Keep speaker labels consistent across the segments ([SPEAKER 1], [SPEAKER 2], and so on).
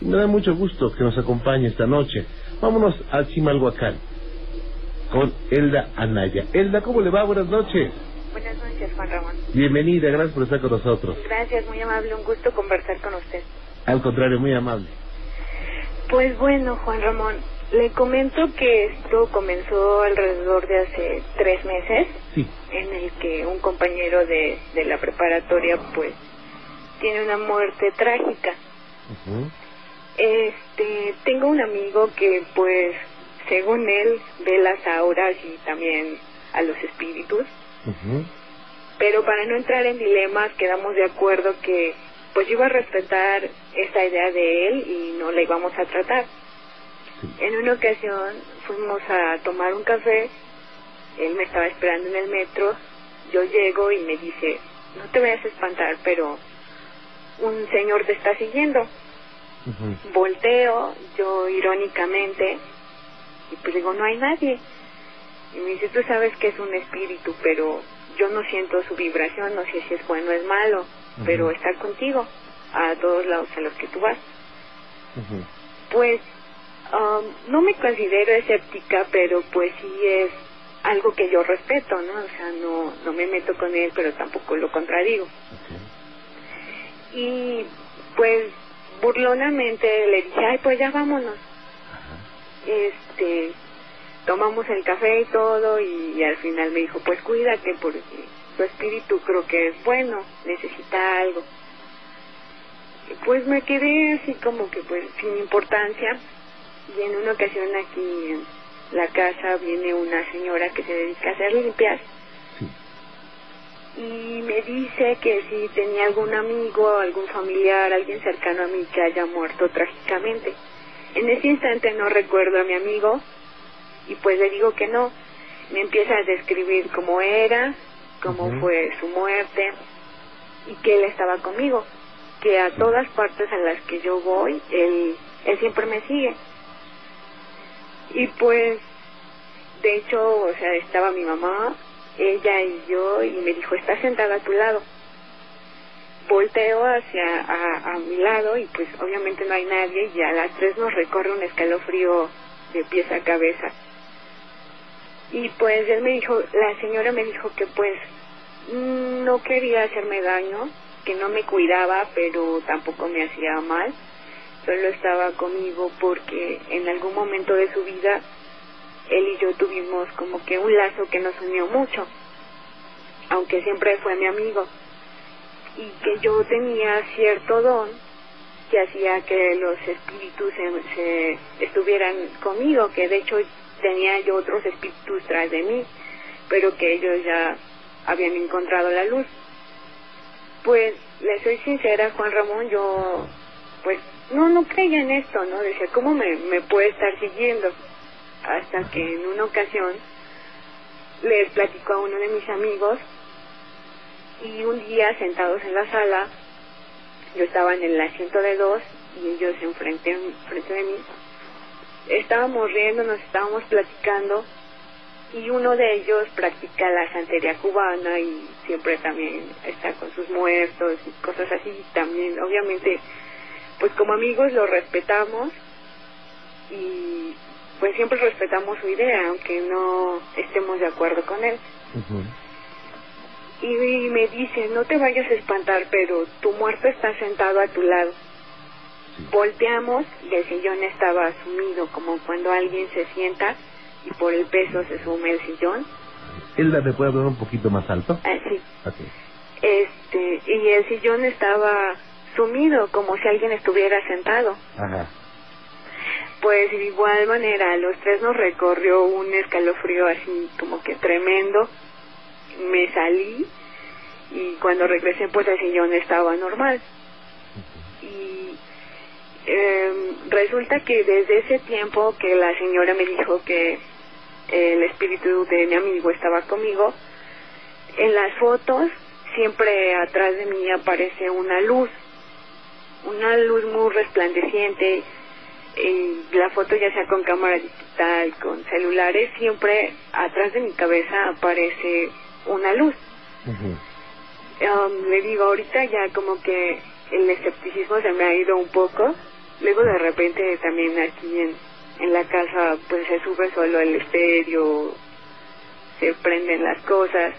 [SPEAKER 1] Me da mucho gusto que nos acompañe esta noche. Vámonos a Chimalhuacán con Elda Anaya. Elda, ¿cómo le va? Buenas noches.
[SPEAKER 2] Buenas noches, Juan Ramón.
[SPEAKER 1] Bienvenida, gracias por estar con nosotros.
[SPEAKER 2] Gracias, muy amable, un gusto conversar con usted.
[SPEAKER 1] Al contrario, muy amable.
[SPEAKER 2] Pues bueno, Juan Ramón, le comento que esto comenzó alrededor de hace tres meses,
[SPEAKER 1] Sí.
[SPEAKER 2] en el que un compañero de, de la preparatoria, pues, tiene una muerte trágica.
[SPEAKER 1] Ujú.
[SPEAKER 2] Este, tengo un amigo que, pues, según él, ve las auras y también a los espíritus. Pero para no entrar en dilemas quedamos de acuerdo que pues yo iba a respetar esa idea de él y no la íbamos a tratar.
[SPEAKER 1] Sí.
[SPEAKER 2] En una ocasión fuimos a tomar un café, él me estaba esperando en el metro, yo llego y me dice, no te vayas a espantar, pero un señor te está siguiendo. Volteo, yo irónicamente, y pues digo, no hay nadie. Y me dice, tú sabes que es un espíritu, pero yo no siento su vibración, no sé si es bueno o es malo, pero está contigo a todos lados a los que tú vas. Pues um, no me considero escéptica, pero pues sí es algo que yo respeto, ¿no? O sea, no, no me meto con él, pero tampoco lo contradigo. Y pues burlonamente le dije, ay, pues ya vámonos.
[SPEAKER 1] Ajá.
[SPEAKER 2] este tomamos el café y todo y, al final me dijo pues cuídate porque tu espíritu creo que es bueno necesita algo Y, pues me quedé así como que pues sin importancia y en una ocasión aquí en la casa viene una señora que se dedica a hacer limpias. Y me dice que si tenía algún amigo, algún familiar, alguien cercano a mí que haya muerto trágicamente. En ese instante no recuerdo a mi amigo y pues le digo que no. Me empieza a describir cómo era, cómo fue su muerte y que él estaba conmigo, que a todas partes a las que yo voy, él, él siempre me sigue. Y pues, de hecho, o sea, estaba mi mamá, ella y yo, y me dijo, está sentada a tu lado. Volteo hacia a, a mi lado y pues obviamente no hay nadie y a las tres nos recorre un escalofrío de pies a cabeza. Y pues él me dijo, la señora me dijo que pues mm, no quería hacerme daño, que no me cuidaba, pero tampoco me hacía mal. Solo estaba conmigo porque en algún momento de su vida él y yo tuvimos como que un lazo que nos unió mucho, aunque siempre fue mi amigo. Y que yo tenía cierto don que hacía que los espíritus se, se estuvieran conmigo, que de hecho tenía yo otros espíritus tras de mí, pero que ellos ya habían encontrado la luz. Pues le soy sincera, Juan Ramón, yo pues no, no creía en esto, ¿no? Decía, ¿cómo me, me puede estar siguiendo? Hasta que en una ocasión les platico a uno de mis amigos y un día sentados en la sala, yo estaba en el asiento de dos y ellos enfrente, enfrente de mí, estábamos riendo, nos estábamos platicando y uno de ellos practica la santería cubana y siempre también está con sus muertos y cosas así. También obviamente pues como amigos lo respetamos y pues siempre respetamos su idea aunque no estemos de acuerdo con él. Y, y me dice no te vayas a espantar pero tu muerto está sentado a tu lado volteamos y el sillón estaba sumido como cuando alguien se sienta y por el peso se sume el sillón.
[SPEAKER 1] Elda, ¿me puede hablar un poquito más alto?
[SPEAKER 2] así
[SPEAKER 1] Ok.
[SPEAKER 2] este y el sillón estaba sumido como si alguien estuviera sentado.
[SPEAKER 1] Ajá.
[SPEAKER 2] Pues de igual manera a los tres nos recorrió un escalofrío así como que tremendo. Me salí y cuando regresé pues el sillón estaba normal. Y eh, resulta que desde ese tiempo que la señora me dijo que el espíritu de mi amigo estaba conmigo en las fotos siempre atrás de mí aparece una luz una luz muy resplandeciente y la foto ya sea con cámara digital, con celulares, siempre atrás de mi cabeza aparece una luz. Um, le digo, ahorita ya como que el escepticismo se me ha ido un poco luego de repente también aquí en, en la casa pues se sube solo el estéreo, se prenden las cosas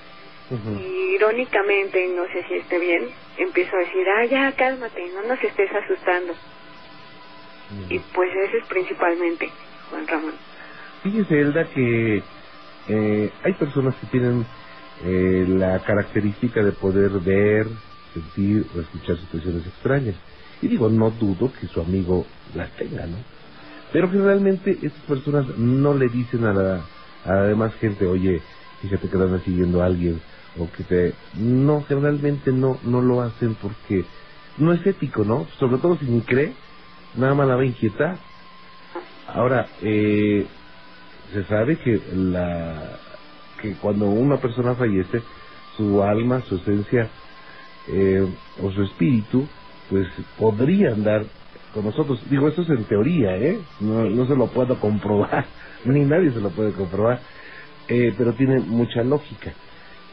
[SPEAKER 2] y irónicamente, no sé si esté bien, empiezo a decir, ah, ya, cálmate, no nos estés asustando. Y pues ese es principalmente, Juan Ramón.
[SPEAKER 1] Fíjese, Elda, que eh, hay personas que tienen eh, la característica de poder ver, sentir o escuchar situaciones extrañas. Y digo, no dudo que su amigo las tenga, ¿no? Pero generalmente estas personas no le dicen a la, a la demás gente, oye, fíjate que andan siguiendo a alguien, o que te... No, generalmente no, no lo hacen porque no es ético, ¿no? Sobre todo si ni cree, nada más la va a inquietar. Ahora, eh, se sabe que la que cuando una persona fallece, su alma, su esencia eh, o su espíritu, pues podría andar con nosotros. Digo, eso es en teoría, ¿eh? No, no se lo puedo comprobar, ni nadie se lo puede comprobar, eh, pero tiene mucha lógica.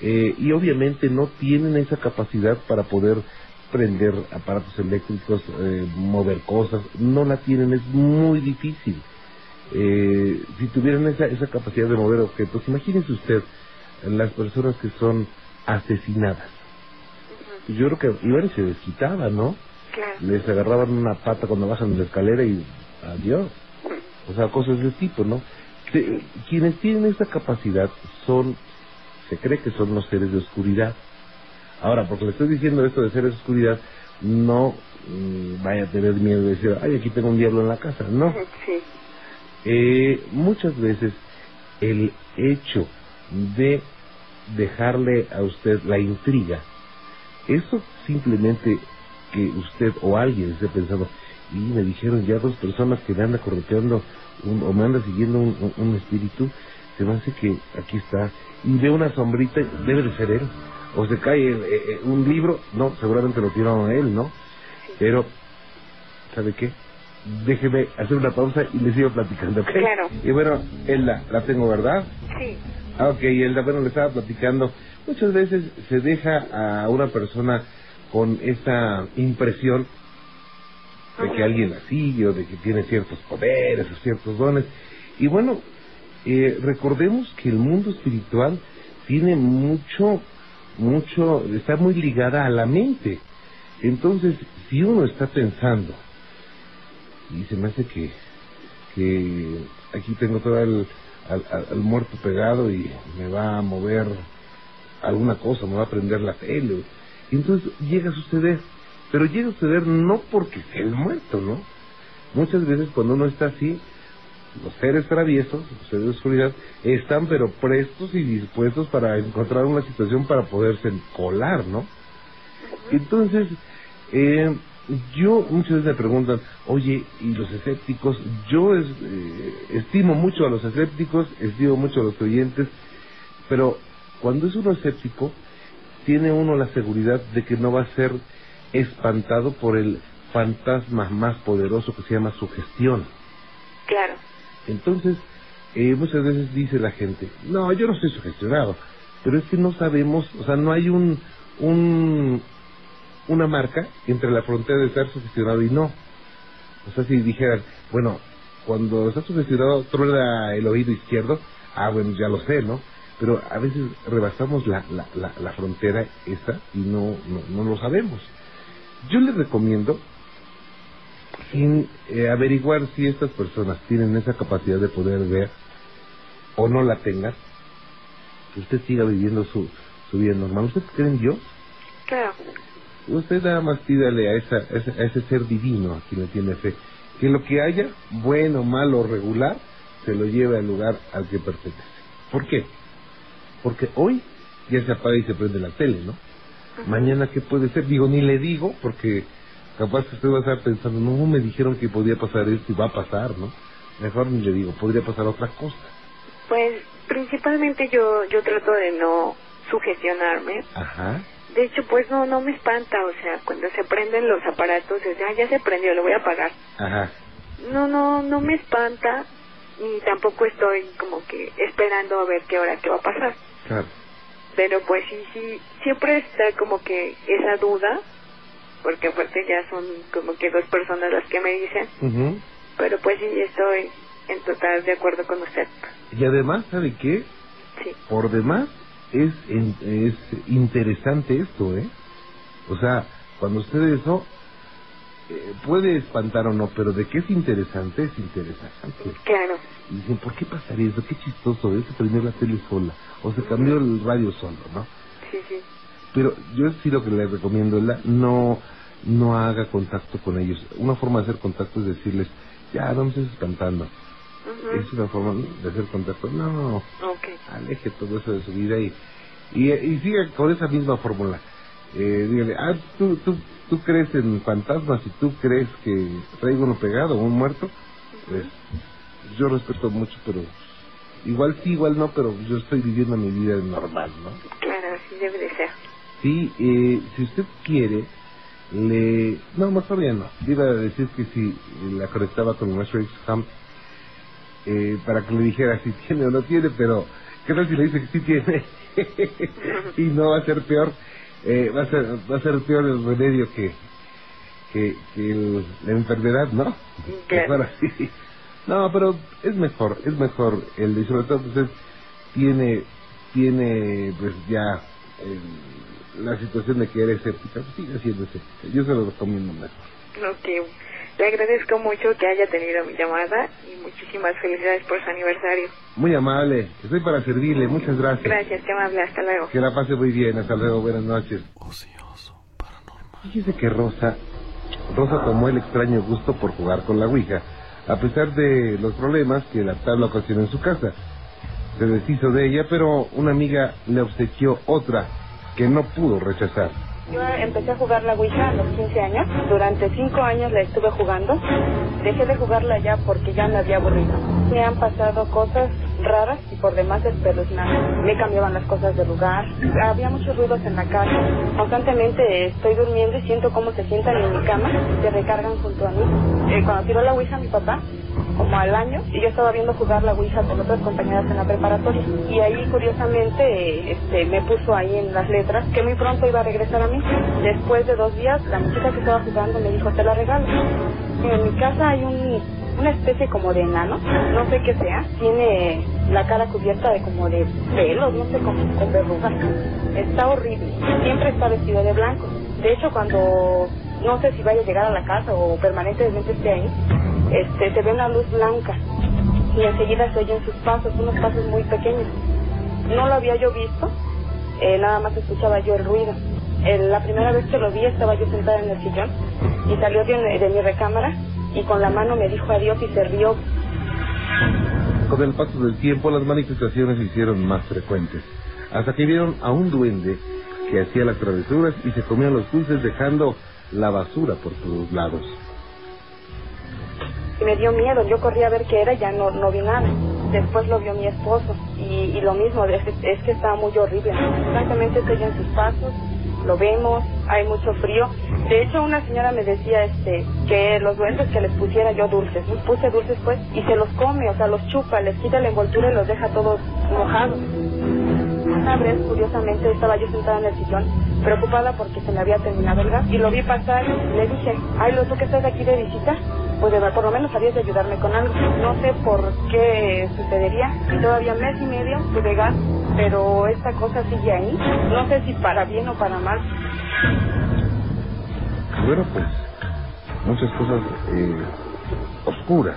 [SPEAKER 1] Eh, y obviamente no tienen esa capacidad para poder prender aparatos eléctricos, eh, mover cosas, no la tienen, es muy difícil. Eh, si tuvieran esa, esa capacidad de mover objetos, imagínese usted las personas que son asesinadas. Yo creo que iban y se desquitaban, ¿no? Les agarraban una pata cuando bajan de la escalera y adiós. O sea, cosas de tipo, ¿no? quienes tienen esa capacidad son se cree que son los seres de oscuridad. Ahora, porque le estoy diciendo esto de seres oscuridad, no mm, vaya a tener miedo de decir, ay, aquí tengo un diablo en la casa. No.
[SPEAKER 2] Sí.
[SPEAKER 1] Eh, muchas veces el hecho de dejarle a usted la intriga, eso simplemente que usted o alguien esté pensando, y me dijeron ya dos personas que me anda correteando o me anda siguiendo un, un espíritu, se me hace que aquí está y ve una sombrita, debe de ser él. O se cae eh, eh, un libro, no, seguramente lo tiraron a él, ¿no? Pero, ¿sabe qué? Déjeme hacer una pausa y le sigo platicando, ¿ok?
[SPEAKER 2] Claro.
[SPEAKER 1] Y bueno, Elda, la tengo, ¿verdad?
[SPEAKER 2] Sí.
[SPEAKER 1] Ah, ok, Elda, bueno, le estaba platicando. Muchas veces se deja a una persona con esa impresión de que alguien la sigue o de que tiene ciertos poderes o ciertos dones. Y bueno, eh, recordemos que el mundo espiritual tiene mucho, mucho, está muy ligada a la mente. Entonces, si uno está pensando, y se me hace que, que aquí tengo todo el, al, muerto pegado y me va a mover alguna cosa, me va a prender la tele, entonces llega a suceder, pero llega a suceder no porque sea el muerto, ¿no? Muchas veces cuando uno está así, los seres traviesos, los seres de oscuridad, están pero prestos y dispuestos para encontrar una situación para poderse colar, ¿no? Entonces, eh, yo muchas veces me preguntan, oye, ¿y los escépticos? Yo eh, estimo mucho a los escépticos, estimo mucho a los creyentes, pero cuando es uno escéptico, tiene uno la seguridad de que no va a ser espantado por el fantasma más poderoso que se llama sugestión.
[SPEAKER 2] Claro.
[SPEAKER 1] Entonces, eh, muchas veces dice la gente, no, yo no estoy sugestionado, pero es que no sabemos, o sea, no hay un, un una marca entre la frontera de estar sugestionado y no. O sea, si dijeran, bueno, cuando estás sugestionado, truena el oído izquierdo, ah, bueno, ya lo sé, ¿no? Pero a veces rebasamos la, la, la, la frontera esa y no, no, no lo sabemos. Yo les recomiendo sin eh, averiguar si estas personas tienen esa capacidad de poder ver o no la tengan, que usted siga viviendo su, su vida normal. ¿Usted cree en Dios?
[SPEAKER 2] Claro.
[SPEAKER 1] Usted nada más pídale a, esa, a ese, ser divino a quien le tiene fe, que lo que haya, bueno, malo regular, se lo lleve al lugar al que pertenece. ¿Por qué? Porque hoy ya se apaga y se prende la tele, ¿no? Mañana, ¿qué puede ser? Digo, ni le digo, porque capaz que usted va a estar pensando, no, me dijeron que podía pasar esto y va a pasar, ¿no? Mejor ni le digo, podría pasar otra cosa.
[SPEAKER 2] Pues principalmente yo yo trato de no sugestionarme.
[SPEAKER 1] Ajá.
[SPEAKER 2] De hecho, pues no no me espanta, o sea, cuando se prenden los aparatos, ah, ya se prendió, lo voy a apagar.
[SPEAKER 1] Ajá.
[SPEAKER 2] No, no, no me espanta y tampoco estoy como que esperando a ver qué hora qué va a pasar.
[SPEAKER 1] Claro.
[SPEAKER 2] Pero pues sí, sí, siempre está como que esa duda porque aparte ya son como que dos personas las que me dicen. Pero pues sí, estoy en total de acuerdo con usted.
[SPEAKER 1] Y además, ¿sabe qué?
[SPEAKER 2] Sí.
[SPEAKER 1] Por demás, es, es interesante esto, ¿eh? O sea, cuando usted eso, eh, puede espantar o no, pero de qué es interesante, es interesante.
[SPEAKER 2] Claro.
[SPEAKER 1] Y dicen, ¿por qué pasaría eso? Qué chistoso, ¿eh? se prendió la tele sola, o se cambió el radio solo, ¿no?
[SPEAKER 2] Sí, sí.
[SPEAKER 1] Pero yo sí lo que le recomiendo, la, no, no haga contacto con ellos. Una forma de hacer contacto es decirles, ya, no me estés espantando. Es una forma de hacer contacto. No, aleje todo eso de su vida y, y, y siga con esa misma fórmula. Eh, dígale, ah, tú, tú, tú crees en fantasmas y tú crees que traigo uno pegado o un muerto. Pues yo respeto mucho, pero igual sí, igual no, pero yo estoy viviendo mi vida normal, ¿no?
[SPEAKER 2] Claro, así debe de ser.
[SPEAKER 1] Sí, eh, si usted quiere, le... No, más todavía no. Iba a decir que si la conectaba con nuestro Ham eh, para que le dijera si tiene o no tiene, pero ¿qué tal si le dice que sí tiene? y no va a ser peor, eh, va a ser va a ser peor el remedio que que, que la enfermedad, ¿no?
[SPEAKER 2] Claro.
[SPEAKER 1] No, pero es mejor, es mejor el de sobre todo usted tiene tiene pues ya la situación de que eres escéptica, pues sigue siendo escéptica. Yo se lo recomiendo mejor.
[SPEAKER 2] Ok. Le agradezco mucho que haya tenido mi llamada y muchísimas felicidades por su aniversario.
[SPEAKER 1] Muy amable, estoy para servirle, muchas gracias.
[SPEAKER 2] Gracias, que amable, hasta luego.
[SPEAKER 1] Que la pase muy bien, hasta luego, buenas noches.
[SPEAKER 3] Ocioso, paranormal.
[SPEAKER 1] Fíjese que Rosa, Rosa tomó el extraño gusto por jugar con la Ouija, a pesar de los problemas que la tabla ocasionó en su casa. Se deshizo de ella, pero una amiga le obsequió otra que no pudo rechazar.
[SPEAKER 4] Yo empecé a jugar la Ouija a los 15 años. Durante 5 años la estuve jugando. Dejé de jugarla ya porque ya me había aburrido. Me han pasado cosas raras y por demás espeluznantes. Me cambiaban las cosas de lugar. Había muchos ruidos en la casa. Constantemente estoy durmiendo y siento cómo se sientan en mi cama se recargan junto a mí. Eh, cuando tiró la Ouija mi papá, como al año y yo estaba viendo jugar la Ouija con otras compañeras en la preparatoria y ahí curiosamente este me puso ahí en las letras que muy pronto iba a regresar a mí después de dos días la muchacha que estaba jugando me dijo te la regalo en mi casa hay un una especie como de enano, no sé qué sea, tiene la cara cubierta de como de pelos, no sé, como con verrugas. Está horrible, siempre está vestido de blanco. De hecho, cuando no sé si vaya a llegar a la casa o permanentemente esté ahí, este, se ve una luz blanca y enseguida se oyen sus pasos, unos pasos muy pequeños. No lo había yo visto, eh, nada más escuchaba yo el ruido. La primera vez que lo vi estaba yo sentada en el sillón y salió de, de mi recámara y con la mano me dijo adiós y se rió.
[SPEAKER 1] Con el paso del tiempo las manifestaciones se hicieron más frecuentes, hasta que vieron a un duende que hacía las travesuras y se comía los dulces dejando la basura por todos lados
[SPEAKER 4] me dio miedo. Yo corrí a ver qué era y ya no, no vi nada. Después lo vio mi esposo y, y lo mismo, es, es, que estaba muy horrible. Constantemente estoy en sus pasos, lo vemos, hay mucho frío. De hecho, una señora me decía este que los duendes que les pusiera yo dulces. Les puse dulces pues y se los come, o sea, los chupa, les quita la envoltura y los deja todos mojados. Una vez, curiosamente, estaba yo sentada en el sillón, preocupada porque se me había terminado el gas, y lo vi pasar le dije, ay, ¿lo tú que estás aquí de visita? Pues por lo menos habías de ayudarme con algo. No sé por qué sucedería y todavía mes y medio tuve gas, pero esta cosa sigue ahí. No sé si para bien o para mal.
[SPEAKER 1] Bueno, pues muchas cosas eh, oscuras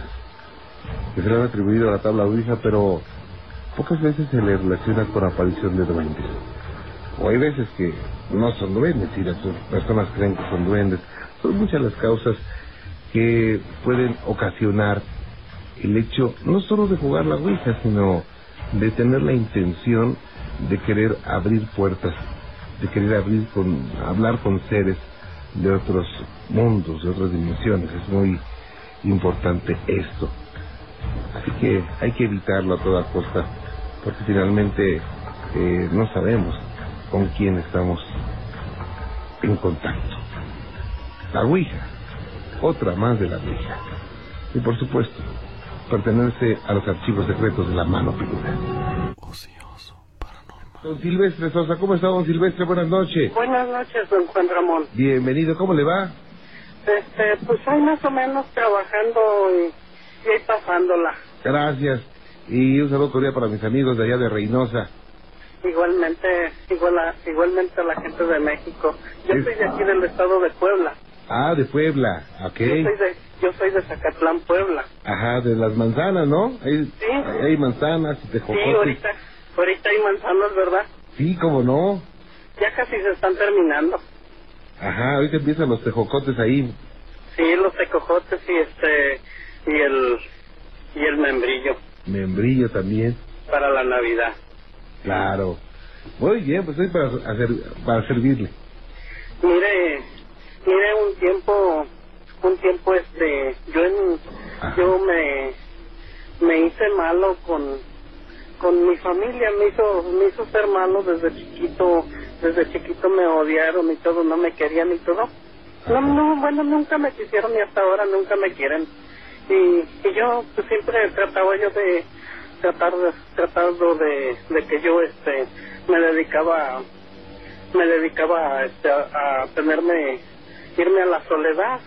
[SPEAKER 1] que se le han atribuido a la tabla Ouija, pero pocas veces se le relaciona con aparición de duendes. O hay veces que no son duendes y las personas creen que son duendes. Son muchas las causas que pueden ocasionar el hecho no solo de jugar la Ouija, sino de tener la intención de querer abrir puertas, de querer abrir con, hablar con seres de otros mundos, de otras dimensiones. Es muy importante esto. Así que hay que evitarlo a toda costa, porque finalmente eh, no sabemos con quién estamos en contacto. La Ouija otra más de la vieja. Y por supuesto, pertenece a los archivos secretos de la mano peluda.
[SPEAKER 3] Ocioso, paranormal.
[SPEAKER 1] Don Silvestre Sosa, ¿cómo está don Silvestre? Buenas noches.
[SPEAKER 5] Buenas noches, don Juan Ramón.
[SPEAKER 1] Bienvenido, ¿cómo le va?
[SPEAKER 5] Este, pues ahí más o menos trabajando y, y ahí pasándola.
[SPEAKER 1] Gracias. Y un saludo cordial para mis amigos de allá de Reynosa.
[SPEAKER 5] Igualmente, igual a- igualmente a la gente de México. Yo
[SPEAKER 1] Es-
[SPEAKER 5] soy de aquí del estado de Puebla.
[SPEAKER 1] Ah, de Puebla, ok.
[SPEAKER 5] Yo soy de, yo soy de Zacatlán, Puebla.
[SPEAKER 1] Ajá, de las manzanas, ¿no? Hay,
[SPEAKER 5] Sí.
[SPEAKER 1] hay manzanas y
[SPEAKER 5] Sí,
[SPEAKER 1] tejocotes.
[SPEAKER 5] ahorita, ahorita hay manzanas, ¿verdad?
[SPEAKER 1] Sí, cómo no.
[SPEAKER 5] Ya casi se están terminando.
[SPEAKER 1] Ajá, ahorita empiezan los tejocotes ahí.
[SPEAKER 5] Sí, los tecojotes y este, y el, y el membrillo
[SPEAKER 1] Membrillo también.
[SPEAKER 5] para la Navidad.
[SPEAKER 1] Claro. Muy bien, pues estoy para, hacer, para servirle.
[SPEAKER 5] Mire, mire un tiempo, un tiempo este, yo en,
[SPEAKER 1] Ajá.
[SPEAKER 5] yo me, me hice malo con, con mi familia, me hizo, me hizo ser malo desde chiquito, desde chiquito me odiaron y todo, no me querían y todo. No, no, bueno, nunca me quisieron y hasta ahora nunca me quieren. Y, y yo pues siempre trataba yo de tratar de, tratando de, de que yo este me dedicaba me dedicaba este, a, a tenerme, irme a la soledad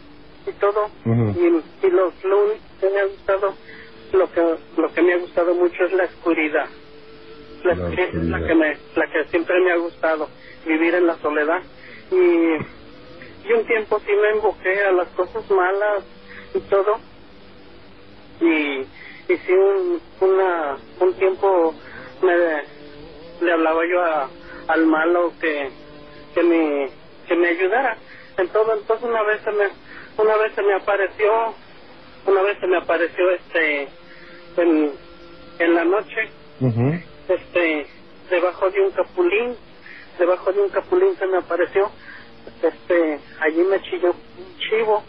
[SPEAKER 5] y todo. Y, y lo, lo único que me ha gustado, lo que, lo que me ha gustado mucho es la oscuridad. La,
[SPEAKER 1] La
[SPEAKER 5] oscuridad es la que, me, la que siempre me ha gustado, vivir en la soledad. Y, y un tiempo sí me emboqué a las cosas malas y todo. Y, y sí, un, una, un tiempo me, le hablaba yo a, al malo que, que me que me ayudara en todo entonces una vez se me una vez se me apareció una vez se me apareció este en, en la noche este debajo de un capulín debajo de un capulín se me apareció este allí me chilló un chivo.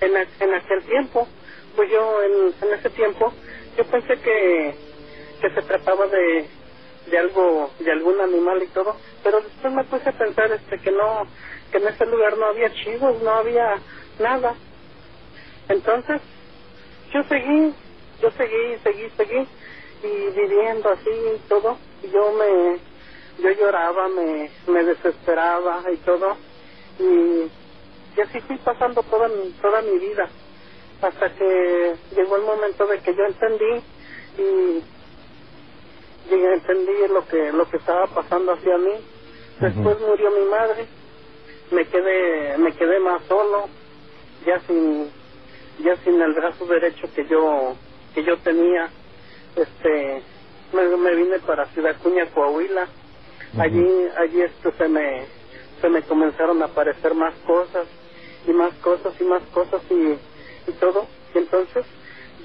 [SPEAKER 5] En, a- en aquel tiempo pues yo en, en ese tiempo yo pensé que que se trataba de de algo de algún animal y todo pero después me puse a pensar este que no que en ese lugar no había chivos no había nada. Entonces yo seguí yo seguí seguí seguí y viviendo así y todo. Yo me yo lloraba me me desesperaba y todo. Y, y así fui pasando toda mi toda mi vida hasta que llegó el momento de que yo entendí y llegué, entendí lo que lo que estaba pasando hacia mí. Después murió mi madre me quedé me quedé más solo ya sin ya sin el brazo derecho que yo que yo tenía. Este me, me vine para Ciudad Cuña Coahuila. Allí allí esto se me se me comenzaron a aparecer más cosas y más cosas y más cosas y, y todo. Y entonces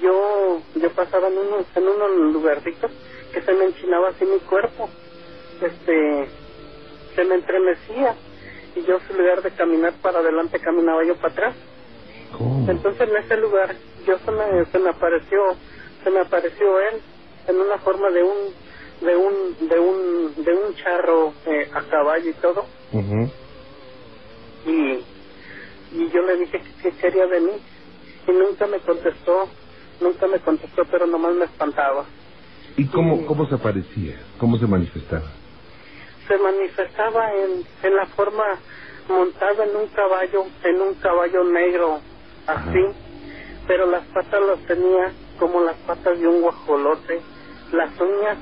[SPEAKER 5] yo yo pasaba en unos en unos lugarcitos que se me enchinaba así mi cuerpo. Este se me entremecía y yo en lugar de caminar para adelante caminaba yo para atrás
[SPEAKER 1] ¿Cómo?
[SPEAKER 5] entonces en ese lugar yo se me, se me apareció se me apareció él en una forma de un de un de un de un charro eh, a caballo y todo
[SPEAKER 1] Ujú.
[SPEAKER 5] y y yo le dije que qué quería de mí y nunca me contestó nunca me contestó pero nomás me espantaba
[SPEAKER 1] ¿Y cómo,
[SPEAKER 5] Sí.
[SPEAKER 1] cómo se aparecía? ¿Cómo se manifestaba?
[SPEAKER 5] Se manifestaba en, en la forma montada en un caballo, en un caballo negro, así, pero las patas las tenía como las patas de un guajolote, las uñas,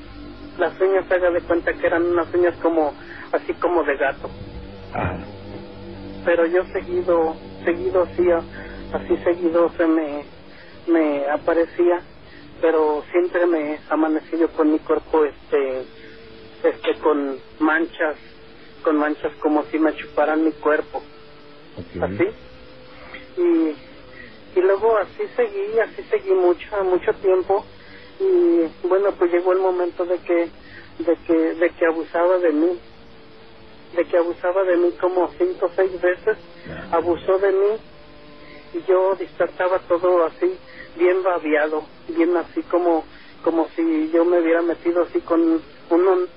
[SPEAKER 5] las uñas haga de cuenta que eran unas uñas como, así como de gato, pero yo seguido, seguido así, así seguido se me, me aparecía, pero siempre me amanecí yo con mi cuerpo este, este con manchas, con manchas como si me chuparan mi cuerpo, así. Y, y luego así seguí, así seguí mucho, mucho tiempo. Y bueno, pues llegó el momento de que, de que, de que abusaba de mí, de que abusaba de mí como cinco o seis veces, abusó de mí. Y yo despertaba todo así, bien babiado, bien así como, como si yo me hubiera metido así con un,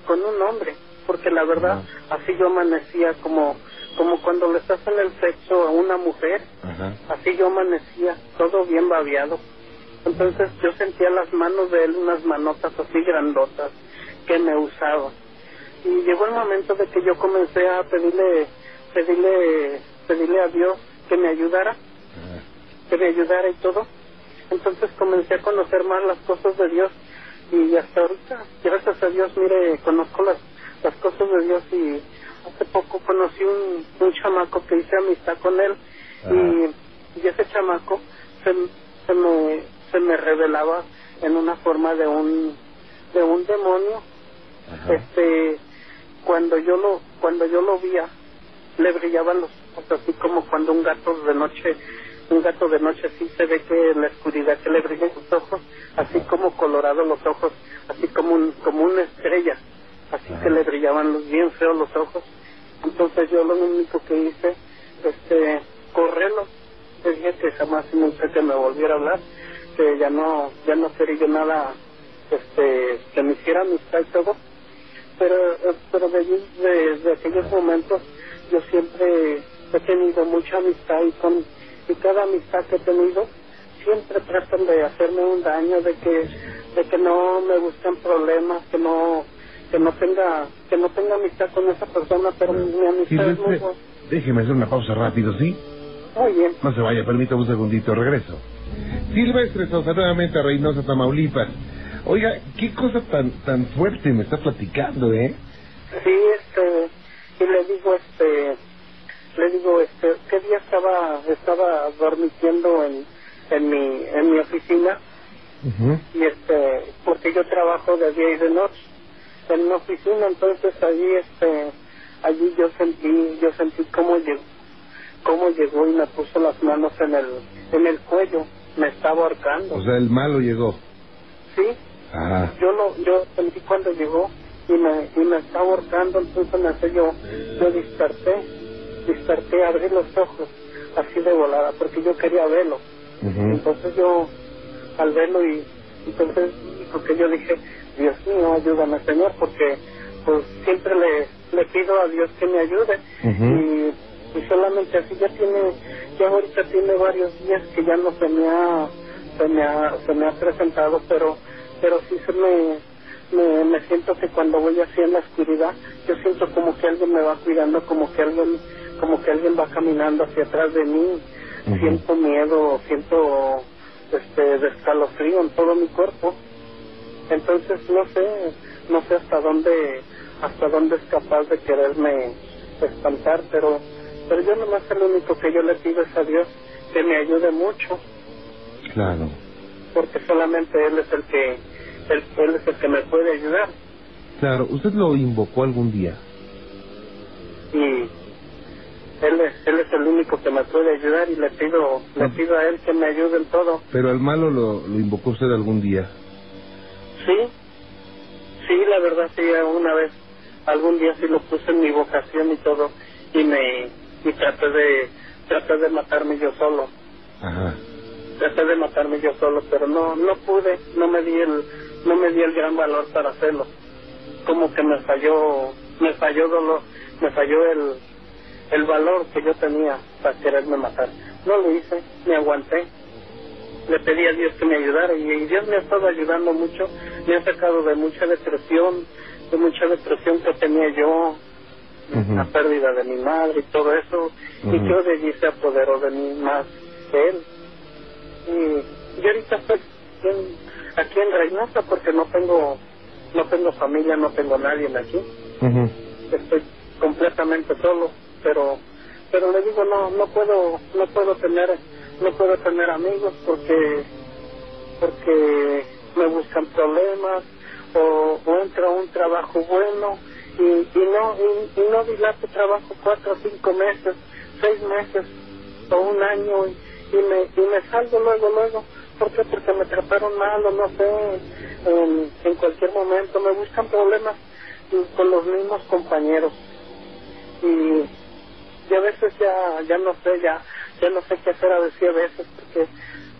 [SPEAKER 5] con un hombre, porque la verdad, así yo amanecía como, como cuando le estás en el sexo a una mujer,
[SPEAKER 1] Ajá.
[SPEAKER 5] así yo amanecía, todo bien babeado. Entonces yo sentía las manos de él, unas manotas así grandotas que me usaban. y llegó el momento de que yo comencé a pedirle pedirle pedirle a Dios que me ayudara que me ayudara y todo entonces comencé a conocer más las cosas de Dios y hasta ahorita gracias a Dios mire conozco las las cosas de Dios y hace poco conocí un, un chamaco que hice amistad con él y, y ese chamaco se, se me se me revelaba en una forma de un de un demonio.
[SPEAKER 1] Ajá.
[SPEAKER 5] este cuando yo lo cuando yo lo veía le brillaban los ojos así como cuando un gato de noche un gato de noche así se ve que en la oscuridad que le brillan los ojos así como colorados los ojos así como un como una estrella así
[SPEAKER 1] Ajá.
[SPEAKER 5] que le brillaban los bien feos los ojos. Entonces yo lo único que hice este correrlo. Le dije que jamás y nunca que me volviera a hablar que ya no ya no quería yo nada este que me hiciera amistad y todo. Pero pero de, allí- de, de aquellos momentos yo siempre he tenido mucha amistad y con y cada amistad que he tenido siempre tratan de hacerme un daño de que de que no me busquen problemas que no que no tenga que no tenga amistad con esa persona pero mi amistad es muy buena
[SPEAKER 1] déjeme hacer una pausa rápido, ¿sí?
[SPEAKER 5] muy bien
[SPEAKER 1] No se vaya, permítame un segundito, regreso. Silvestre Sosa, nuevamente a Reynosa, Tamaulipas. Oiga, qué cosa tan tan fuerte me está platicando, ¿eh?
[SPEAKER 5] Sí, este, y le digo, este, le digo, este, ¿qué día estaba, estaba dormitiendo en, en mi, en mi oficina? Y este, porque yo trabajo de día y de noche en una oficina, entonces allí, este, allí yo sentí, yo sentí cómo llegó, cómo llegó y me puso las manos en el, en el cuello, me estaba ahorcando.
[SPEAKER 1] O sea, el malo llegó.
[SPEAKER 5] sí,
[SPEAKER 1] Ah,
[SPEAKER 5] yo lo yo sentí cuando llegó y me y me estaba ahorcando entonces me hace yo yo desperté desperté abrí los ojos así de volada porque yo quería verlo entonces yo al verlo y entonces porque yo dije Dios mío ayúdame Señor porque pues siempre le le pido a Dios que me ayude. Y, y solamente así ya tiene ya ahorita tiene varios días que ya no se me ha se me ha se me ha presentado pero pero sí se me me, me siento que cuando voy así en la oscuridad yo siento como que alguien me va cuidando como que alguien como que alguien va caminando hacia atrás de mí. Siento miedo siento este descalofrío en todo mi cuerpo entonces no sé no sé hasta dónde hasta dónde es capaz de quererme espantar pero pero yo nomás el único que yo le pido es a Dios que me ayude mucho
[SPEAKER 1] Claro.
[SPEAKER 5] porque solamente él es el que él, él es el que me puede ayudar
[SPEAKER 1] Claro, ¿usted lo invocó algún día?
[SPEAKER 5] y él es, él es el único que me puede ayudar y le pido le pido a él que me ayude en todo
[SPEAKER 1] Pero al malo lo, lo invocó usted algún día.
[SPEAKER 5] Sí sí la verdad sí una vez algún día sí lo puse en mi vocación y todo y me y traté de traté de matarme yo solo.
[SPEAKER 1] Ajá.
[SPEAKER 5] traté de matarme yo solo pero no no pude no me di el no me di el gran valor para hacerlo. Como que me falló me falló dolor me falló el el valor que yo tenía para quererme matar. No lo hice me aguanté le pedí a Dios que me ayudara y, Dios me ha estado ayudando mucho me ha sacado de mucha depresión de mucha depresión que tenía yo la pérdida de mi madre y todo eso y que de allí se apoderó de mí más que él. Y yo ahorita estoy en- aquí en Reynosa porque no tengo no tengo familia no tengo nadie aquí. Estoy completamente solo pero pero le digo no no puedo no puedo tener no puedo tener amigos porque porque me buscan problemas o, o entro un trabajo bueno y, y no y, no dilato trabajo cuatro o cinco meses seis meses o un año y, y me y me salgo luego luego. ¿por qué? porque me trataron mal o no sé. En, en cualquier momento me buscan problemas con los mismos compañeros. Y, y a veces ya ya no sé ya ya no sé qué hacer a decir a veces porque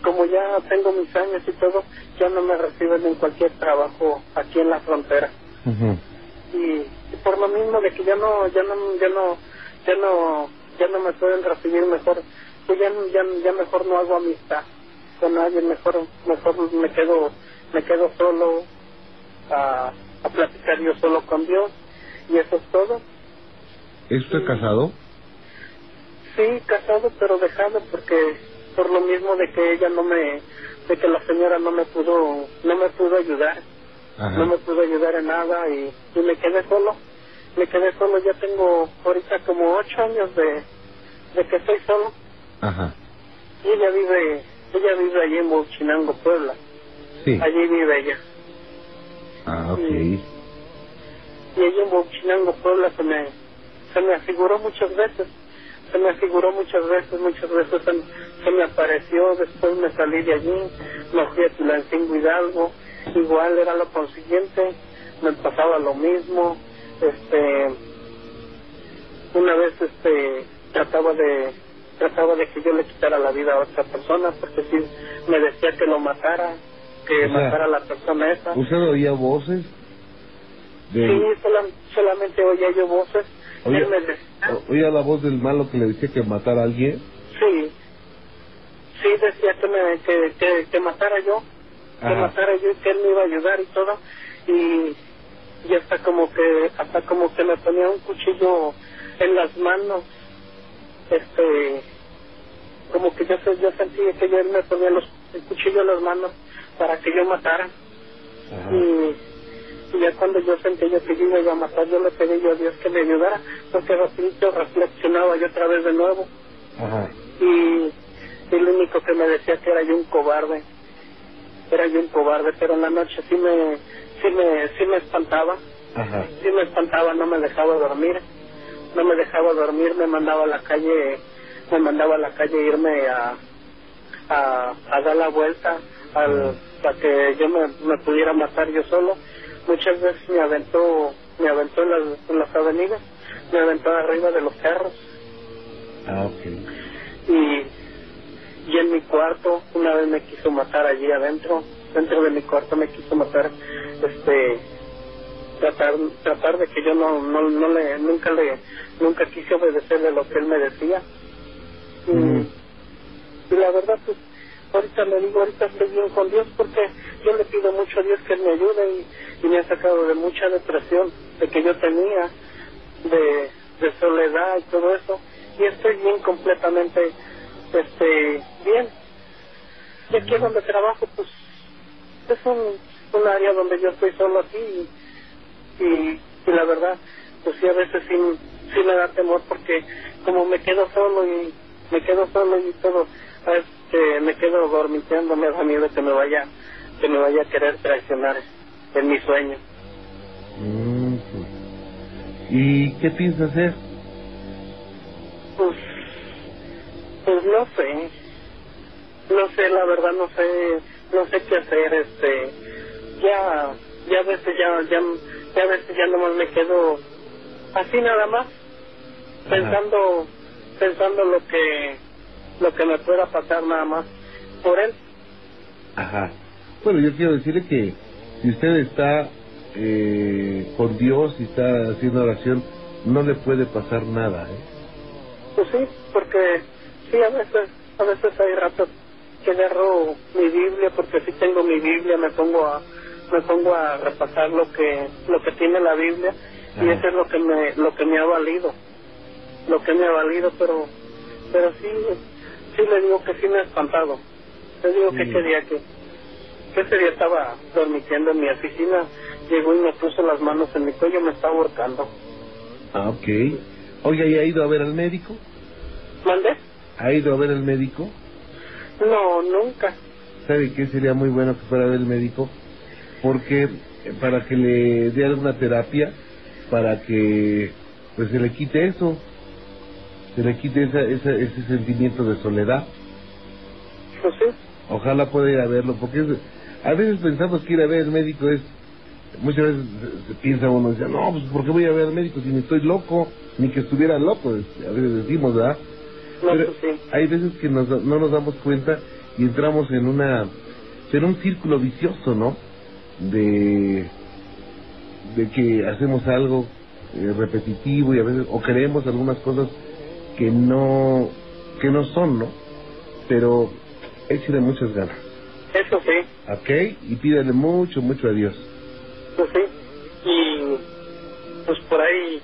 [SPEAKER 5] como ya tengo mis años y todo ya no me reciben en cualquier trabajo aquí en la frontera y, y por lo mismo de que ya no ya no ya no ya no ya no me pueden recibir mejor pues ya ya, ya mejor no hago amistad con nadie mejor mejor me quedo me quedo solo a, a platicar yo solo con Dios y eso es todo.
[SPEAKER 1] ¿Es usted casado?
[SPEAKER 5] Sí, casado pero dejado porque por lo mismo de que ella no me, de que la señora no me pudo, no me pudo ayudar,
[SPEAKER 1] Ajá.
[SPEAKER 5] no me pudo ayudar en nada y, y me quedé solo, me quedé solo, ya tengo ahorita como ocho años de, de que estoy solo
[SPEAKER 1] Ajá.
[SPEAKER 5] y ella vive, ella vive allí en Bochinango, Puebla,
[SPEAKER 1] Sí.
[SPEAKER 5] allí vive ella.
[SPEAKER 1] Ah, ok.
[SPEAKER 5] y allí en Bochinango, Puebla se me, se me afiguró muchas veces, se me afiguró muchas veces, muchas veces se, se me apareció, después me salí de allí, me fui a Tulancingo Hidalgo, igual era lo consiguiente, me pasaba lo mismo, este, una vez este, trataba de, trataba de que yo le quitara la vida a otra persona, porque sí, me decía que lo matara, que
[SPEAKER 1] O sea,
[SPEAKER 5] matara a la persona esa.
[SPEAKER 1] ¿Usted oía voces? De...
[SPEAKER 5] Sí, solam- solamente oía yo voces.
[SPEAKER 1] Oye, ¿Oía la voz del malo que le decía que matara a alguien?
[SPEAKER 5] sí, sí decía que, me, que, que, que matara yo, que
[SPEAKER 1] Ajá.
[SPEAKER 5] matara yo y que él me iba a ayudar y todo. Y, y hasta como que, hasta como que me ponía un cuchillo en las manos, este, como que yo, yo sentía que yo, él me ponía los, el cuchillo en las manos para que yo matara.
[SPEAKER 1] Ajá.
[SPEAKER 5] Y ya cuando yo sentí yo que yo iba a matar, yo le pedí yo a Dios que me ayudara, porque rapidito reflexionaba yo otra vez de nuevo.
[SPEAKER 1] Ajá.
[SPEAKER 5] Y, y lo único que me decía que era yo un cobarde, era yo un cobarde, pero en la noche sí me, sí me, sí me espantaba,
[SPEAKER 1] Ajá.
[SPEAKER 5] sí me espantaba, no me dejaba dormir, no me dejaba dormir, me mandaba a la calle, me mandaba a la calle irme a, a, a dar la vuelta al, para que yo me, me pudiera matar yo solo. Muchas veces me aventó, me aventó en las, en las avenidas, me aventó arriba de los carros
[SPEAKER 1] Ah, ok.
[SPEAKER 5] y, y en mi cuarto una vez me quiso matar allí adentro, dentro de mi cuarto me quiso matar, este, tratar, tratar de que yo no, no, no le, nunca le, nunca quise obedecerle lo que él me decía. Y, y la verdad, pues, ahorita le digo, ahorita estoy bien con Dios porque yo le pido mucho a Dios que Él me ayude y, y me ha sacado de mucha depresión de que yo tenía, de, de soledad y todo eso. Y estoy bien completamente, este, bien. Y aquí donde trabajo, pues, es un, un área donde yo estoy solo aquí y, y, y la verdad, pues sí, a veces sí, sí me da temor porque como me quedo solo y me quedo solo y todo, este, me quedo dormiteando, me da miedo que me vaya, que me vaya a querer traicionar en mi sueño.
[SPEAKER 1] Mm, pues. ¿Y qué piensa hacer?
[SPEAKER 5] Pues, pues no sé, no sé, la verdad no sé, no sé qué hacer, este, ya, ya a veces ya, ya, ya a veces ya nomás me quedo así nada más, pensando, pensando lo que, lo que me pueda pasar nada más por él.
[SPEAKER 1] Ajá. Bueno, yo quiero decirle que si usted está eh, con Dios y está haciendo oración, no le puede pasar nada, ¿eh?
[SPEAKER 5] Pues sí, porque sí, a veces, a veces hay ratos que agarro mi Biblia, porque sí tengo mi Biblia, me pongo a, me pongo a repasar lo que, lo que tiene la Biblia, y eso es lo que me, lo que me ha valido, lo que me ha valido, pero, pero sí, sí le digo que sí me ha espantado, le digo que
[SPEAKER 1] Sí.
[SPEAKER 5] ese día que, que ese día estaba dormitiendo en mi oficina, llegó y me puso las manos en mi cuello, me estaba ahorcando.
[SPEAKER 1] Ah, ok. Oiga, ¿y ha ido a ver al médico?
[SPEAKER 5] ¿Mandé?
[SPEAKER 1] ¿Ha ido a ver al médico?
[SPEAKER 5] No, nunca.
[SPEAKER 1] ¿Sabe qué sería muy bueno que fuera a ver el médico? Porque para que le dé alguna terapia, para que pues se le quite eso, se le quite esa, esa- ese sentimiento de soledad.
[SPEAKER 5] Pues sí.
[SPEAKER 1] Ojalá pueda ir a verlo, porque es- a veces pensamos que ir a ver al médico es, muchas veces se- se piensa uno, dice, no, pues ¿por qué voy a ver al médico si ni estoy loco, ni que estuviera loco? A veces decimos, ¿verdad?
[SPEAKER 5] No,
[SPEAKER 1] Pero
[SPEAKER 5] pues sí.
[SPEAKER 1] hay veces que nos- no nos damos cuenta y entramos en una en un círculo vicioso, ¿no? De de que hacemos algo eh, repetitivo y a veces o creemos algunas cosas que no que no son, ¿no? Pero échale muchas ganas,
[SPEAKER 5] Eso sí,
[SPEAKER 1] ¿ok? Y pídale mucho, mucho a Dios.
[SPEAKER 5] pues sí. Y, pues por ahí,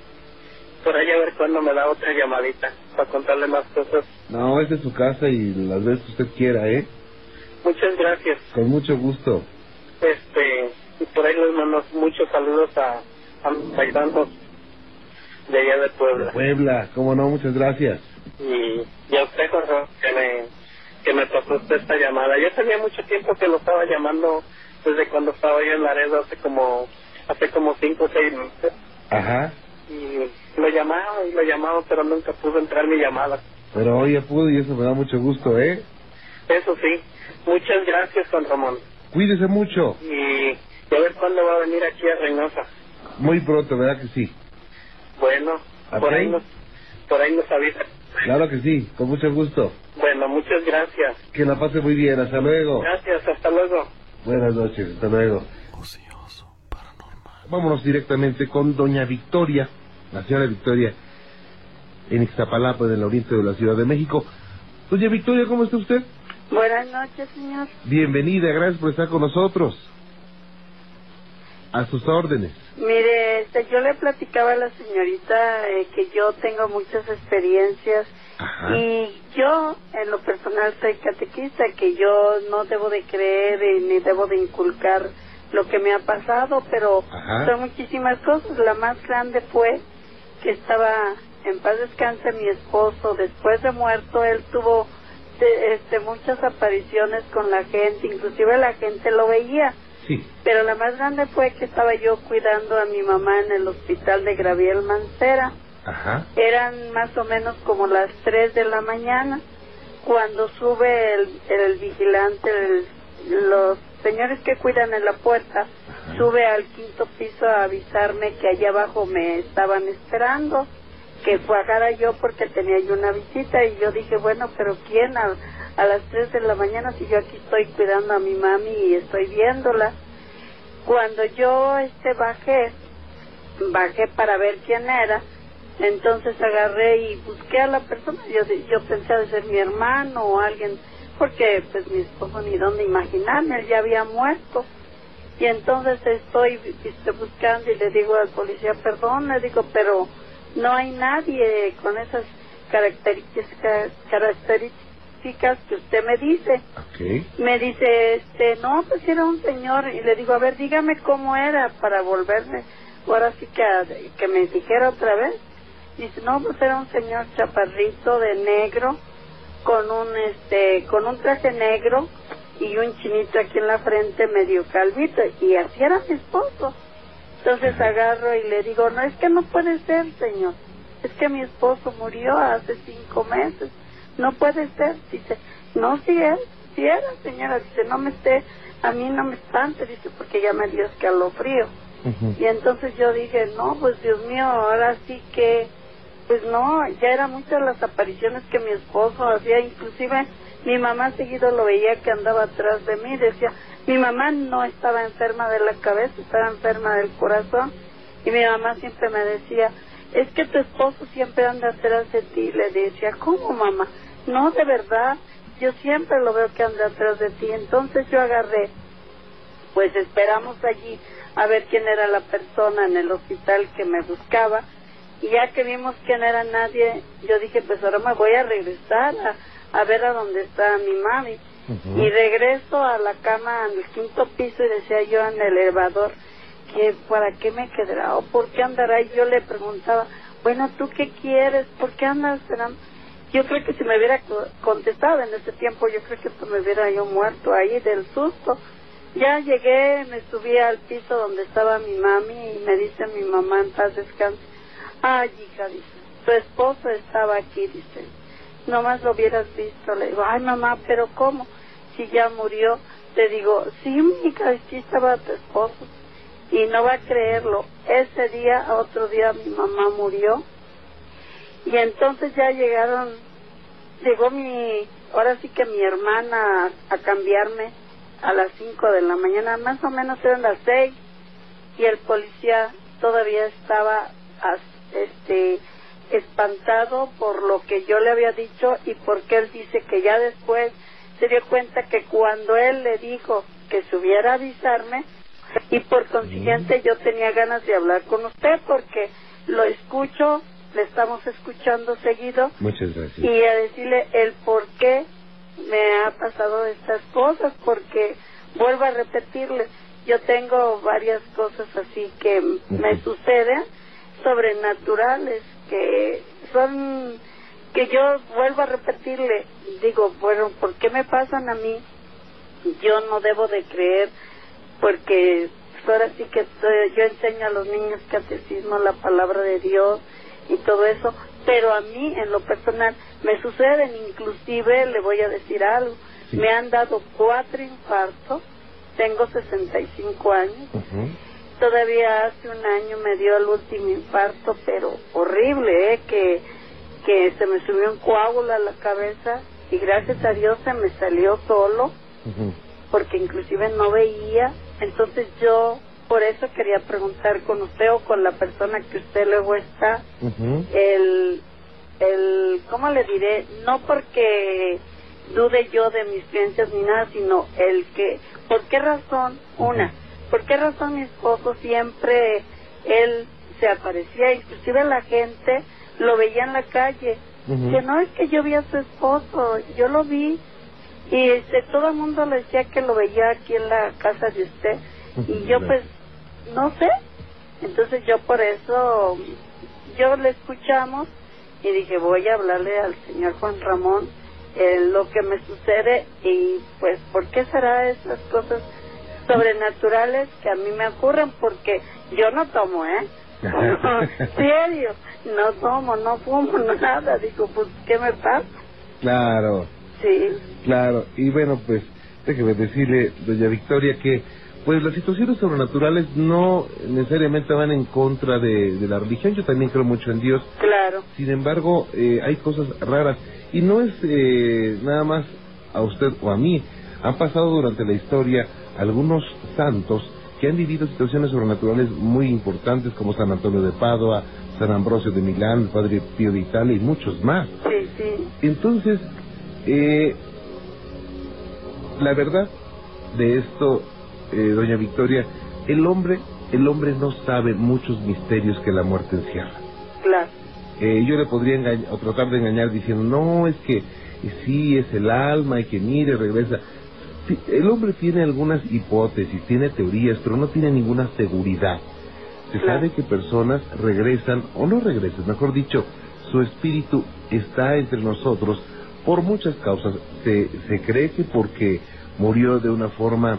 [SPEAKER 5] por ahí a ver cuándo me da otra llamadita para contarle más cosas.
[SPEAKER 1] No, es su casa y las veces que usted quiera, ¿eh?
[SPEAKER 5] Muchas gracias.
[SPEAKER 1] Con mucho gusto.
[SPEAKER 5] Este, y por ahí les mando muchos saludos a, a mis paisanos de allá de Puebla.
[SPEAKER 1] Puebla, cómo no, muchas gracias.
[SPEAKER 5] Y, y a usted, Jorge, que me, que me pasó usted esta llamada. Yo tenía mucho tiempo que lo estaba llamando desde cuando estaba yo en Laredo hace como, hace como cinco o seis meses.
[SPEAKER 1] Ajá.
[SPEAKER 5] Y lo llamaba y lo llamaba, pero nunca pudo entrar mi llamada.
[SPEAKER 1] Pero hoy ya pudo y eso me da mucho gusto, ¿eh?
[SPEAKER 5] Eso sí, muchas gracias, Juan Ramón.
[SPEAKER 1] Cuídese mucho.
[SPEAKER 5] Y a ver cuándo va a venir aquí a Reynosa.
[SPEAKER 1] Muy pronto, ¿verdad que sí?
[SPEAKER 5] Bueno, por ahí nos, por ahí nos avisa.
[SPEAKER 1] Claro que sí, con mucho gusto.
[SPEAKER 5] Bueno, muchas gracias.
[SPEAKER 1] Que la pase muy bien, hasta luego.
[SPEAKER 5] Gracias, hasta luego.
[SPEAKER 1] Buenas noches, hasta luego.
[SPEAKER 3] Ocioso, paranormal.
[SPEAKER 1] Vámonos directamente con doña Victoria, la señora Victoria, en Ixtapalapa, en el oriente de la Ciudad de México. Doña Victoria, ¿cómo está usted?
[SPEAKER 6] Buenas noches, señor.
[SPEAKER 1] Bienvenida, gracias por estar con nosotros. A sus órdenes.
[SPEAKER 6] Mire, este, yo le platicaba a la señorita eh, que yo tengo muchas experiencias
[SPEAKER 1] Ajá.
[SPEAKER 6] y yo, en lo personal, soy catequista, que yo no debo de creer eh, ni debo de inculcar lo que me ha pasado, pero
[SPEAKER 1] Ajá.
[SPEAKER 6] son muchísimas cosas. La más grande fue que estaba en paz descanse mi esposo, después de muerto, él tuvo de- este, muchas apariciones con la gente, inclusive la gente lo veía.
[SPEAKER 1] Sí.
[SPEAKER 6] Pero la más grande fue que estaba yo cuidando a mi mamá en el hospital de Graviel Mancera.
[SPEAKER 1] Ajá.
[SPEAKER 6] Eran más o menos como las 3 de la mañana cuando sube el, el vigilante, el- los señores que cuidan en la puerta, sube al quinto piso a avisarme que allá abajo me estaban esperando, que bajara yo porque tenía yo una visita y yo dije, bueno, pero ¿quién a, a las 3 de la mañana si yo aquí estoy cuidando a mi mami y estoy viéndola? Cuando yo este bajé, bajé para ver quién era, entonces agarré y busqué a la persona, yo, yo pensé de ser mi hermano o alguien, porque pues mi esposo ni dónde imaginarme, él ya había muerto. Y entonces estoy este, buscando y le digo al policía, perdón, le digo, pero no hay nadie con esas características, características que usted me dice. Me dice, este, no, pues era un señor. Y le digo, a ver, dígame cómo era para volverme, ahora sí que, que me dijera otra vez. Dice, no, pues era un señor chaparrito de negro, con un, este, con un traje negro y un chinito aquí en la frente medio calvito. Y así era mi esposo. Entonces agarro y le digo, no, es que no puede ser, señor. Es que mi esposo murió hace cinco meses. No puede ser. Dice, no, si es, si era, señora. Dice, no me esté, a mí no me espante. Dice, porque ya me dio escalofrío.
[SPEAKER 1] Ujú.
[SPEAKER 6] Y entonces yo dije, no, pues Dios mío, ahora sí que, pues no, ya eran muchas las apariciones que mi esposo hacía, inclusive mi mamá seguido lo veía que andaba atrás de mí, decía, mi mamá no estaba enferma de la cabeza, estaba enferma del corazón, y mi mamá siempre me decía, es que tu esposo siempre anda atrás de ti, le decía, ¿cómo mamá? No, de verdad, yo siempre lo veo que anda atrás de ti, entonces yo agarré pues esperamos allí a ver quién era la persona en el hospital que me buscaba. Y ya que vimos que no era nadie, yo dije pues ahora me voy a regresar a, a ver a dónde está mi mami. Y regreso a la cama en el quinto piso y decía yo en el elevador que para qué me quedará o por qué andará y yo le preguntaba bueno tú qué quieres por qué andas esperando yo creo que si me hubiera co- contestado en ese tiempo yo creo que pues me hubiera yo muerto ahí del susto ya llegué, me subí al piso donde estaba mi mami y me dice mi mamá en paz descanse. Ay, hija, dice, tu esposo estaba aquí, dice. Nomás lo hubieras visto. Le digo, ay, mamá, pero ¿cómo? Si ya murió. Le digo, sí, hija, sí estaba tu esposo. Y no va a creerlo. Ese día, otro día, mi mamá murió. Y entonces ya llegaron, llegó mi, ahora sí que mi hermana a, cambiarme a las 5 de la mañana, más o menos eran las 6, y el policía todavía estaba este espantado por lo que yo le había dicho y porque él dice que ya después se dio cuenta que cuando él le dijo que subiera a avisarme, Y por consiguiente yo tenía ganas de hablar con usted porque lo escucho, le estamos escuchando seguido
[SPEAKER 1] Muchas gracias.
[SPEAKER 6] y a decirle el por qué me ha pasado estas cosas, porque vuelvo a repetirle, yo tengo varias cosas así que me suceden, sobrenaturales, que son, que yo vuelvo a repetirle, digo, bueno, ¿por qué me pasan a mí? Yo no debo de creer, porque ahora sí que estoy- yo enseño a los niños catecismo, la palabra de Dios y todo eso, pero a mí en lo personal me suceden, inclusive le voy a decir algo,
[SPEAKER 1] Sí.
[SPEAKER 6] me han dado cuatro infartos, tengo 65 años,
[SPEAKER 1] Ujú.
[SPEAKER 6] todavía hace un año me dio el último infarto, pero horrible, ¿eh? que, que se me subió un coágulo a la cabeza y gracias a Dios se me salió solo porque inclusive no veía. Entonces yo por eso quería preguntar con usted o con la persona que usted luego está, el, el, ¿cómo le diré? No porque dude yo de mis creencias ni nada, sino el que, ¿por qué razón? Una, ¿por qué razón mi esposo siempre, él se aparecía, inclusive la gente lo veía en la calle, que no es que yo vi a su esposo, yo lo vi y este, todo el mundo le decía que lo veía aquí en la casa de usted. Y yo pues no sé. Entonces yo por eso yo le escuchamos y dije voy a hablarle al señor Juan Ramón eh, lo que me sucede y pues por qué será esas cosas sobrenaturales que a mí me ocurren porque yo no tomo eh serio no tomo no fumo nada. Digo pues qué me pasa
[SPEAKER 1] Claro,
[SPEAKER 6] sí
[SPEAKER 1] claro. Y bueno, pues déjeme decirle, doña Victoria, que pues las situaciones sobrenaturales no necesariamente van en contra de, de la religión. Yo también creo mucho en Dios.
[SPEAKER 6] claro
[SPEAKER 1] Sin embargo, eh, hay cosas raras. Y no es eh, nada más a usted o a mí. Han pasado durante la historia algunos santos que han vivido situaciones sobrenaturales muy importantes como San Antonio de Padua, San Ambrosio de Milán, el Padre Pío de Italia y muchos más.
[SPEAKER 6] sí sí
[SPEAKER 1] Entonces, eh, la verdad de esto, eh, doña Victoria, el hombre, el hombre no sabe muchos misterios que la muerte encierra.
[SPEAKER 6] claro
[SPEAKER 1] Eh, yo le podría engañar, o tratar de engañar diciendo, no, es que sí, es el alma y que mire, regresa. El hombre tiene algunas hipótesis, tiene teorías, pero no tiene ninguna seguridad. Se
[SPEAKER 6] Claro.
[SPEAKER 1] sabe que personas regresan o no regresan, mejor dicho, su espíritu está entre nosotros por muchas causas. Se, se cree que porque murió de una forma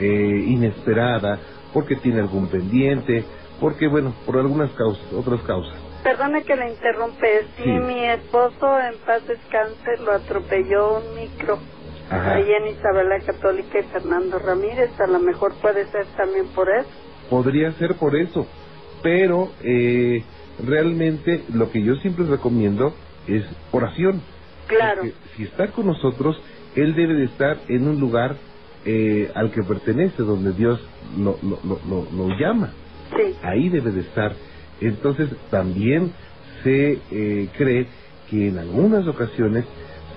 [SPEAKER 1] eh, inesperada, porque tiene algún pendiente, porque, bueno, por algunas causas, otras causas.
[SPEAKER 6] Perdone que le interrumpe. Sí,
[SPEAKER 1] Sí.
[SPEAKER 6] mi esposo en paz descanse lo atropelló un micro.
[SPEAKER 1] Ajá.
[SPEAKER 6] Ahí en Isabela Católica y Fernando Ramírez. A lo mejor puede ser también por eso.
[SPEAKER 1] Podría ser por eso, pero eh, realmente lo que yo siempre recomiendo es oración.
[SPEAKER 6] Claro.
[SPEAKER 1] Porque si está con nosotros, él debe de estar en un lugar eh, al que pertenece, donde Dios lo, lo, lo, lo- lo llama.
[SPEAKER 6] Sí.
[SPEAKER 1] Ahí debe de estar. Entonces también se eh, cree que en algunas ocasiones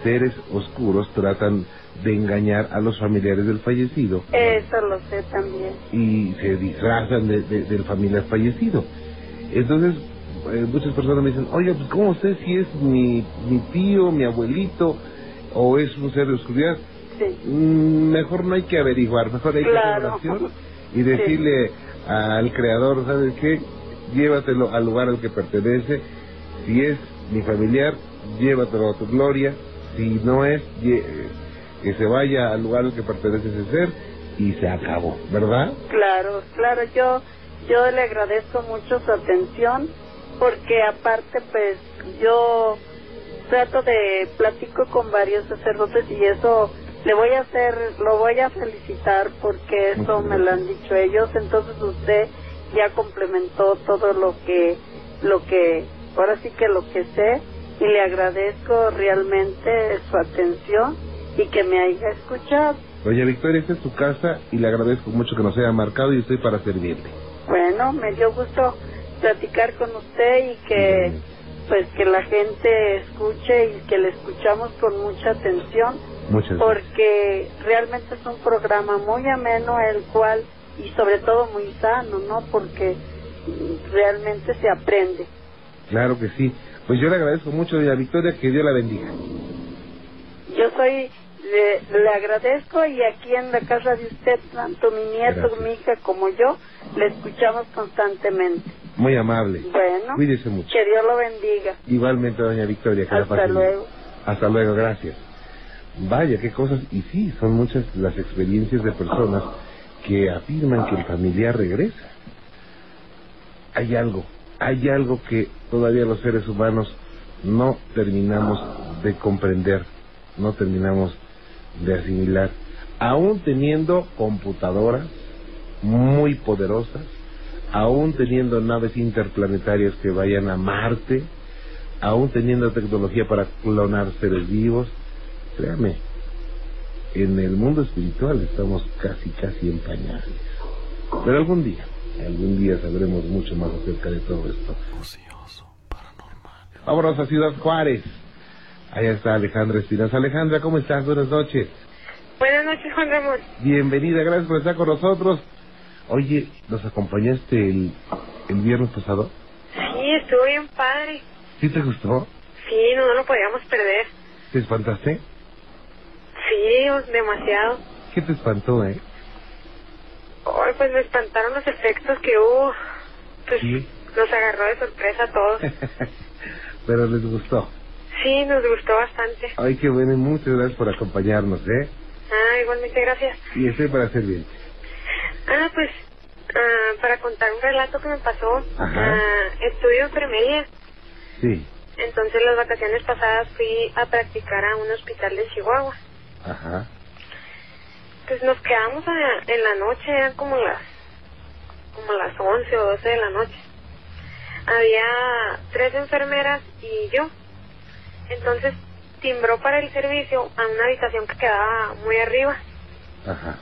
[SPEAKER 1] seres oscuros tratan de engañar a los familiares del fallecido
[SPEAKER 6] Eso lo sé también.
[SPEAKER 1] y se disfrazan de- de- del familiar fallecido. Entonces, eh, muchas personas me dicen, oye, pues ¿cómo sé si es mi, mi tío, mi abuelito o es un ser de oscuridad?
[SPEAKER 6] Sí.
[SPEAKER 1] Mm, mejor no hay que averiguar, mejor hay que hacer y decirle al creador, ¿sabes qué? Llévatelo al lugar al que pertenece. Si es mi familiar, llévatelo a tu gloria. Si no es, eh, que se vaya al lugar al que pertenece ese ser y se acabó, ¿verdad?
[SPEAKER 6] Claro, claro. Yo, yo le agradezco mucho su atención porque aparte pues yo trato de platico con varios sacerdotes y eso le voy a hacer, lo voy a felicitar porque eso me lo han dicho ellos. Entonces usted ya complementó todo lo que, lo que, ahora sí que lo que sé y le agradezco realmente su atención y que me haya escuchado.
[SPEAKER 1] Doña Victoria, esta es su casa y le agradezco mucho que nos haya marcado y estoy para servirle.
[SPEAKER 6] Bueno, me dio gusto platicar con usted y que pues que la gente escuche y que le escuchamos con mucha atención
[SPEAKER 1] Muchas gracias.
[SPEAKER 6] porque realmente es un programa muy ameno el cual y sobre todo muy sano, ¿no? Porque realmente se aprende.
[SPEAKER 1] Claro que sí. Pues yo le agradezco mucho, doña Victoria, que Dios la bendiga.
[SPEAKER 6] Yo soy, le, le agradezco y aquí en la casa de usted, tanto mi nieto,
[SPEAKER 1] Gracias.
[SPEAKER 6] mi hija como yo, le escuchamos constantemente.
[SPEAKER 1] Muy amable.
[SPEAKER 6] Bueno,
[SPEAKER 1] Cuídese mucho.
[SPEAKER 6] que Dios lo bendiga.
[SPEAKER 1] Igualmente, doña Victoria, que
[SPEAKER 6] Hasta luego.
[SPEAKER 1] Hasta luego, gracias. Vaya, qué cosas. Y sí, son muchas las experiencias de personas que afirman que el familiar regresa. Hay algo, hay algo que todavía los seres humanos no terminamos de comprender, no terminamos de asimilar. Aún teniendo computadoras muy poderosas, aún teniendo naves interplanetarias que vayan a Marte, aún teniendo tecnología para clonar seres vivos, créame, en el mundo espiritual estamos casi, casi en pañales. Pero algún día, algún día sabremos mucho más acerca de todo esto.
[SPEAKER 3] Ocioso, paranormal.
[SPEAKER 1] Vámonos a Ciudad Juárez. Allá está Alejandra Espinosa. Alejandra, ¿cómo estás? Buenas noches.
[SPEAKER 7] Buenas noches, Juan Ramón.
[SPEAKER 1] Bienvenida, gracias por estar con nosotros. Oye, ¿nos acompañaste el, el viernes pasado?
[SPEAKER 7] Sí, estuvo bien padre.
[SPEAKER 1] ¿Sí te gustó?
[SPEAKER 7] Sí, no, no lo podíamos perder.
[SPEAKER 1] ¿Te espantaste?
[SPEAKER 7] Sí, demasiado.
[SPEAKER 1] ¿Qué te espantó, eh?
[SPEAKER 7] Ay, pues me espantaron los efectos que hubo. Pues
[SPEAKER 1] Sí.
[SPEAKER 7] nos agarró de sorpresa a todos.
[SPEAKER 1] Pero les gustó.
[SPEAKER 7] Sí, nos gustó bastante.
[SPEAKER 1] Ay, qué bueno, muchas gracias por acompañarnos, ¿eh?
[SPEAKER 7] Ah, igualmente, gracias.
[SPEAKER 1] Y estoy para servir.
[SPEAKER 7] Ah, pues, ah, para contar un relato que me pasó. Ah, estudio enfermería.
[SPEAKER 1] Sí,
[SPEAKER 7] Entonces, las vacaciones pasadas fui a practicar a un hospital de Chihuahua.
[SPEAKER 1] ajá.
[SPEAKER 7] Pues nos quedamos a- en la noche, eran como las como las 11 o 12 de la noche. Había tres enfermeras y yo. Entonces timbró para el servicio a una habitación que quedaba muy arriba.
[SPEAKER 1] Ajá.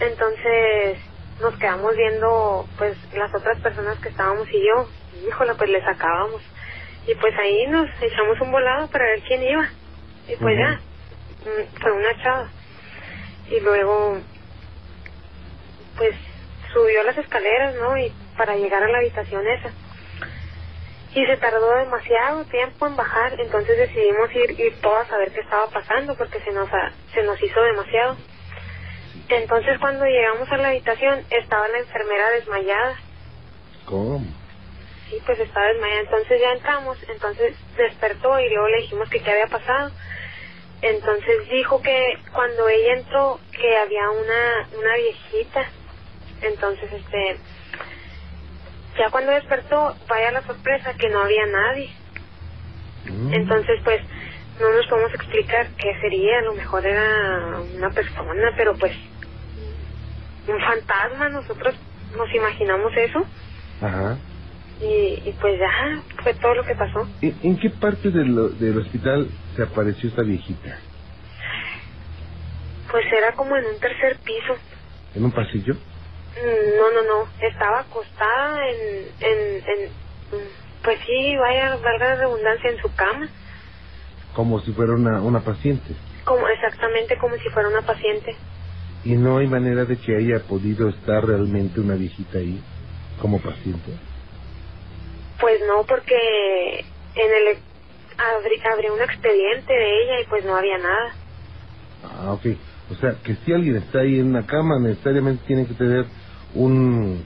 [SPEAKER 7] Entonces nos quedamos viendo pues las otras personas que estábamos y yo. Híjole, pues les sacábamos. Y pues ahí nos echamos un volado para ver quién iba. Y pues ya, mm, fue una chava. Y luego, pues subió las escaleras, ¿no? Y para llegar a la habitación esa. Y se tardó demasiado tiempo en bajar, entonces decidimos ir, ir todas a ver qué estaba pasando porque se nos, se nos hizo demasiado. Entonces cuando llegamos a la habitación estaba la enfermera desmayada.
[SPEAKER 1] ¿Cómo?
[SPEAKER 7] Sí, pues estaba desmayada. Entonces ya entramos, entonces despertó y luego le dijimos que qué había pasado. Entonces dijo que cuando ella entró que había una, una viejita. Entonces, este, ya cuando despertó, vaya la sorpresa que no había nadie.
[SPEAKER 1] Mm.
[SPEAKER 7] Entonces, pues, no nos podemos explicar qué sería. A lo mejor era una persona, pero pues, un fantasma. Nosotros nos imaginamos eso.
[SPEAKER 1] Ajá.
[SPEAKER 7] Y, y pues ya, fue todo lo que pasó.
[SPEAKER 1] ¿En, en qué parte del, del hospital se apareció esta viejita?
[SPEAKER 7] Pues era como en un tercer piso.
[SPEAKER 1] ¿En un pasillo?
[SPEAKER 7] Mm, No, no, no. Estaba acostada en, en, en pues sí, vaya, valga la redundancia, en su cama.
[SPEAKER 1] Como si fuera una, una paciente.
[SPEAKER 7] Como, exactamente como si fuera una paciente.
[SPEAKER 1] ¿Y no hay manera de que haya podido estar realmente una viejita ahí como paciente?
[SPEAKER 7] Pues no, porque en el abrí, abrí un expediente de ella y pues no había nada.
[SPEAKER 1] Ah, ok. O sea, que si alguien está ahí en una cama, necesariamente tiene que tener un,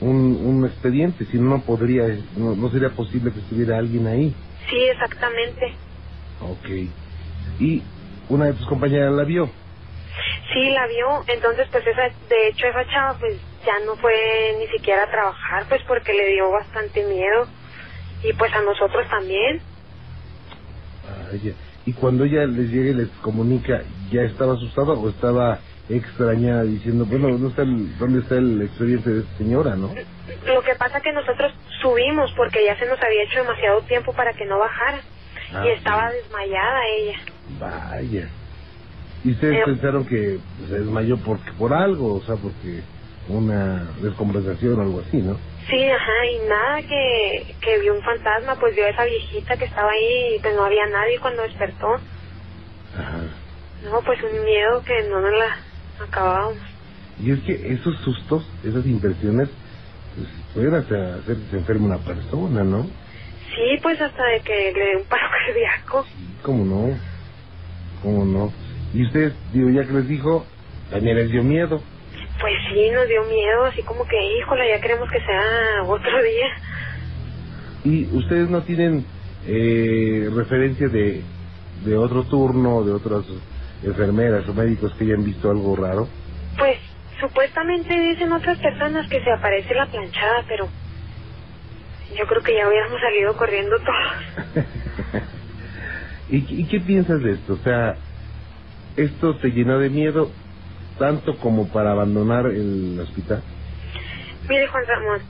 [SPEAKER 1] un, un expediente, si no, no podría, no, no sería posible que estuviera alguien ahí.
[SPEAKER 7] Sí, exactamente.
[SPEAKER 1] Ok. Y una de tus compañeras la vio.
[SPEAKER 7] Sí, la vio. Entonces, pues esa, de hecho, esa chava pues ya no fue ni siquiera a trabajar, pues porque le dio bastante miedo. Y pues a nosotros también.
[SPEAKER 1] Ah. Y cuando ella les llega y les comunica, ¿ya estaba asustada o estaba extrañada diciendo, bueno, ¿dónde está el, dónde está el expediente de esta señora, no?
[SPEAKER 7] Lo que pasa que nosotros subimos porque ya se nos había hecho demasiado tiempo para que no bajara.
[SPEAKER 1] Ah,
[SPEAKER 7] y estaba
[SPEAKER 1] sí.
[SPEAKER 7] desmayada ella.
[SPEAKER 1] Vaya. ¿Y ustedes
[SPEAKER 7] Eh,
[SPEAKER 1] pensaron que se desmayó por, por algo? O sea, porque una descompensación o algo así, ¿no?
[SPEAKER 7] Sí, ajá, y nada que, que vio un fantasma, pues vio a esa viejita que estaba ahí y pues no había nadie cuando despertó.
[SPEAKER 1] Ajá.
[SPEAKER 7] No, pues un miedo que no nos la acabábamos.
[SPEAKER 1] Y es que esos sustos, esas impresiones, pues, pueden hasta hacer que se enferme una persona, ¿no?
[SPEAKER 7] Sí, pues hasta de que le dé un paro cardíaco.
[SPEAKER 1] ¿Cómo no? ¿Cómo no? Y ustedes, digo, ya que les dijo, también les dio miedo.
[SPEAKER 7] Pues sí, nos dio miedo, así como que, híjole, ya queremos que sea otro día.
[SPEAKER 1] ¿Y ustedes no tienen eh, referencia de, de otro turno, de otras enfermeras o médicos que hayan visto algo raro?
[SPEAKER 7] Pues supuestamente dicen otras personas que se aparece la planchada, pero yo creo que ya hubiéramos salido corriendo todos.
[SPEAKER 1] ¿Y, ¿Y qué piensas de esto? O sea, ¿esto te llenó de miedo tanto como para abandonar el hospital?
[SPEAKER 7] Mire, Juan Ramón,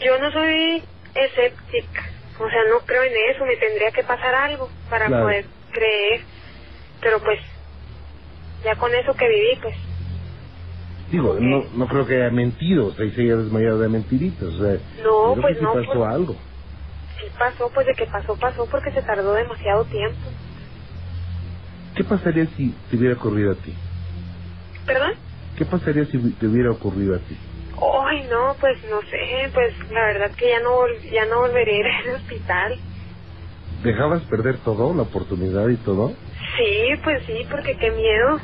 [SPEAKER 7] yo no soy escéptica, o sea, no creo en eso, me tendría que pasar algo para
[SPEAKER 1] Claro.
[SPEAKER 7] poder creer, pero pues ya con eso que viví, pues
[SPEAKER 1] Digo, no, no creo que haya mentido, o sea, y se haya desmayado de mentiritas, o sea,
[SPEAKER 7] No, pues
[SPEAKER 1] que sí
[SPEAKER 7] no,
[SPEAKER 1] pasó
[SPEAKER 7] pues-
[SPEAKER 1] algo.
[SPEAKER 7] sí pasó, pues de que pasó, pasó porque se tardó demasiado tiempo.
[SPEAKER 1] ¿Qué pasaría si te hubiera ocurrido a ti?
[SPEAKER 7] ¿Perdón?
[SPEAKER 1] ¿Qué pasaría si te hubiera ocurrido a ti?
[SPEAKER 7] Ay, no, pues no sé, pues la verdad que ya no, ya no volveré a ir al hospital.
[SPEAKER 1] ¿Dejabas perder todo, la oportunidad y todo?
[SPEAKER 7] Sí, pues sí, porque qué miedo.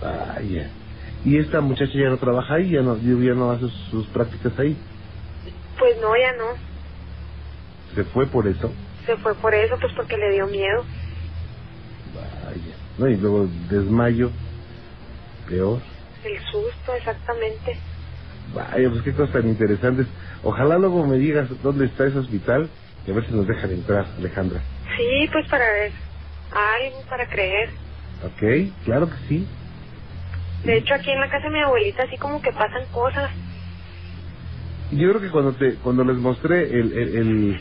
[SPEAKER 1] Vaya. ¿Y esta muchacha ya no trabaja ahí? ¿Ya no, ya no hace sus prácticas ahí?
[SPEAKER 7] Pues no, ya no.
[SPEAKER 1] ¿Se fue por eso?
[SPEAKER 7] Se fue por eso, pues porque le dio miedo.
[SPEAKER 1] No, y luego desmayo, peor.
[SPEAKER 7] El susto, exactamente.
[SPEAKER 1] Vaya, pues qué cosas tan interesantes. Ojalá luego me digas dónde está ese hospital y a ver si nos dejan entrar, Alejandra.
[SPEAKER 7] Sí, pues para ver algo, para creer.
[SPEAKER 1] ¿Ok? Claro que sí.
[SPEAKER 7] De hecho, aquí en la casa de mi abuelita así como que pasan cosas.
[SPEAKER 1] Yo creo que cuando te cuando les mostré el el, el,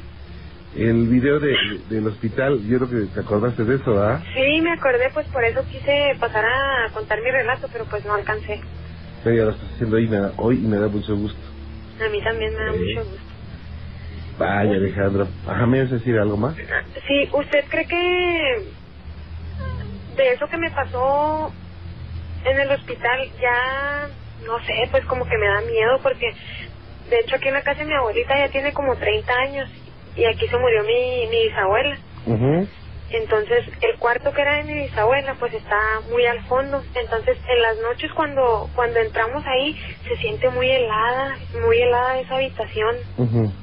[SPEAKER 1] el video de, del hospital, yo creo que te acordaste de eso, ¿ah?
[SPEAKER 7] Sí, me acordé, pues por eso quise pasar a contar mi relato, pero pues no alcancé.
[SPEAKER 1] Ya lo estás haciendo hoy, hoy y me da mucho gusto.
[SPEAKER 7] A mí también me da
[SPEAKER 1] Sí.
[SPEAKER 7] mucho gusto.
[SPEAKER 1] Vaya, Alejandra. Ajá, ¿me vas a decir algo más?
[SPEAKER 7] Sí, ¿usted cree que de eso que me pasó en el hospital ya, no sé, pues como que me da miedo porque de hecho aquí en la casa de mi abuelita ya tiene como 30 años y aquí se murió mi, mi bisabuela. Entonces el cuarto que era de mi bisabuela pues está muy al fondo. Entonces en las noches cuando, cuando entramos ahí se siente muy helada, muy helada esa habitación.
[SPEAKER 1] Ujú.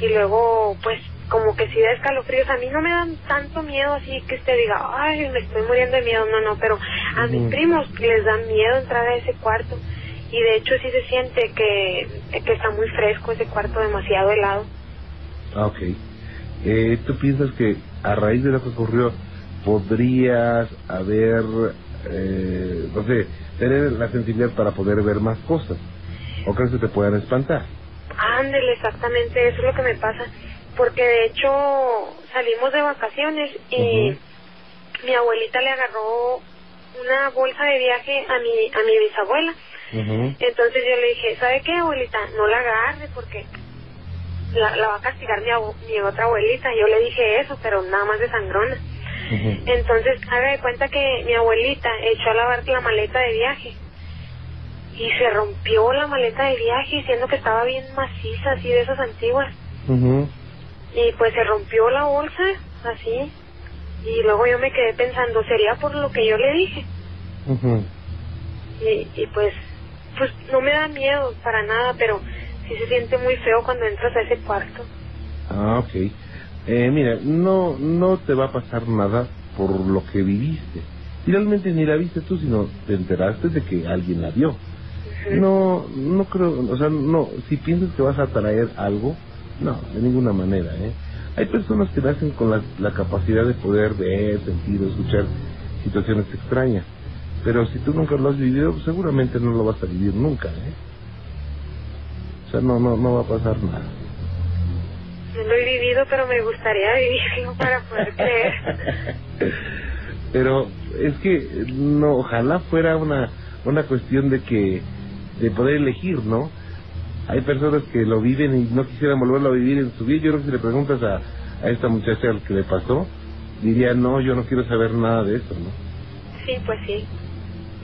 [SPEAKER 7] y luego pues como que si da escalofríos. A mí no me dan tanto miedo así que usted diga ay me estoy muriendo de miedo no no pero a mis primos les da miedo entrar a ese cuarto. Y de hecho sí se siente que, que está muy fresco ese cuarto demasiado helado
[SPEAKER 1] Ah, ok. Eh, ¿Tú piensas que a raíz de lo que ocurrió podrías haber, eh, no sé, tener la sensibilidad para poder ver más cosas? ¿O crees que te puedan espantar?
[SPEAKER 7] ándele exactamente eso es lo que me pasa porque de hecho salimos de vacaciones y mi abuelita le agarró una bolsa de viaje a mi a mi bisabuela. Entonces yo le dije, ¿sabe qué, abuelita? No la agarre porque la, la va a castigar mi, abu- mi otra abuelita. Yo le dije eso, pero nada más de sangrona. Entonces, haga de cuenta que mi abuelita echó a lavar la maleta de viaje. Y se rompió la maleta de viaje, siendo que estaba bien maciza, así de esas antiguas. Y pues se rompió la bolsa, así. Y luego yo me quedé pensando, ¿sería por lo que yo le dije? Y, y pues pues no me da miedo para nada pero sí se siente muy feo cuando entras a ese cuarto
[SPEAKER 1] Ah, ok. Eh, mira, no, no te va a pasar nada por lo que viviste. Finalmente ni la viste tú, sino te enteraste de que alguien la vio. No, no creo, o sea, no, si piensas que vas a traer algo, no, de ninguna manera, ¿eh? Hay personas que nacen con la, la capacidad de poder ver, sentir, escuchar situaciones extrañas. Pero si tú nunca lo has vivido, seguramente no lo vas a vivir nunca, ¿eh? Sea, no, no, no va a pasar nada.
[SPEAKER 7] no lo he vivido pero me gustaría vivirlo para poder creer
[SPEAKER 1] Pero es que no, ojalá fuera una una cuestión de que de poder elegir, ¿no? Hay personas que lo viven y no quisieran volverlo a vivir en su vida. Yo creo que si le preguntas a, a esta muchacha al que le pasó, diría, no, yo no quiero saber nada de eso, ¿no?
[SPEAKER 7] sí pues sí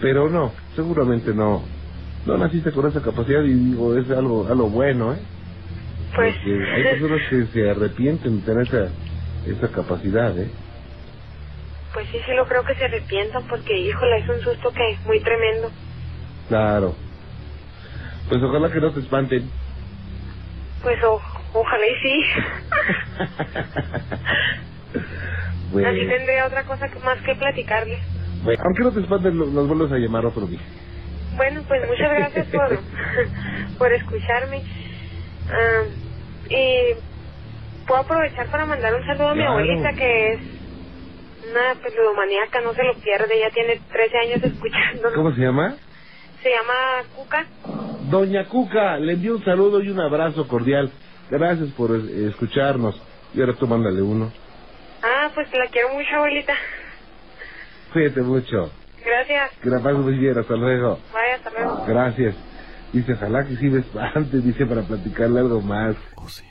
[SPEAKER 1] Pero no, seguramente no. No naciste con esa capacidad y digo, es algo, algo bueno, ¿eh?
[SPEAKER 7] Pues,
[SPEAKER 1] Porque hay personas que se arrepienten de tener esa, esa capacidad, ¿eh?
[SPEAKER 7] pues sí, sí lo creo que se arrepientan porque, híjole, es un susto que es muy tremendo.
[SPEAKER 1] Claro. Pues ojalá que no te espanten.
[SPEAKER 7] Pues o- ojalá y sí.
[SPEAKER 1] Bueno,
[SPEAKER 7] Así tendría otra cosa que más que platicarles.
[SPEAKER 1] bueno, aunque no te espanten, nos vuelves a llamar otro día.
[SPEAKER 7] Bueno, pues muchas gracias por, por escucharme. Ah, y puedo aprovechar para mandar un saludo a mi
[SPEAKER 1] Claro.
[SPEAKER 7] abuelita que es una pues, ludomaníaca, no se lo pierde, ya tiene 13 años escuchándonos.
[SPEAKER 1] ¿Cómo se llama?
[SPEAKER 7] Se llama Cuca.
[SPEAKER 1] Doña Cuca, le envío un saludo y un abrazo cordial. Gracias por escucharnos. Y ahora tú mándale uno.
[SPEAKER 7] Ah, pues la quiero mucho, abuelita.
[SPEAKER 1] Cuídate mucho.
[SPEAKER 7] Gracias.
[SPEAKER 1] Que la pases muy bien. Hasta luego.
[SPEAKER 7] Vaya, hasta luego.
[SPEAKER 1] Gracias. Dice, ojalá que sí me espante, dice, para platicarle algo más.
[SPEAKER 3] Ocioso.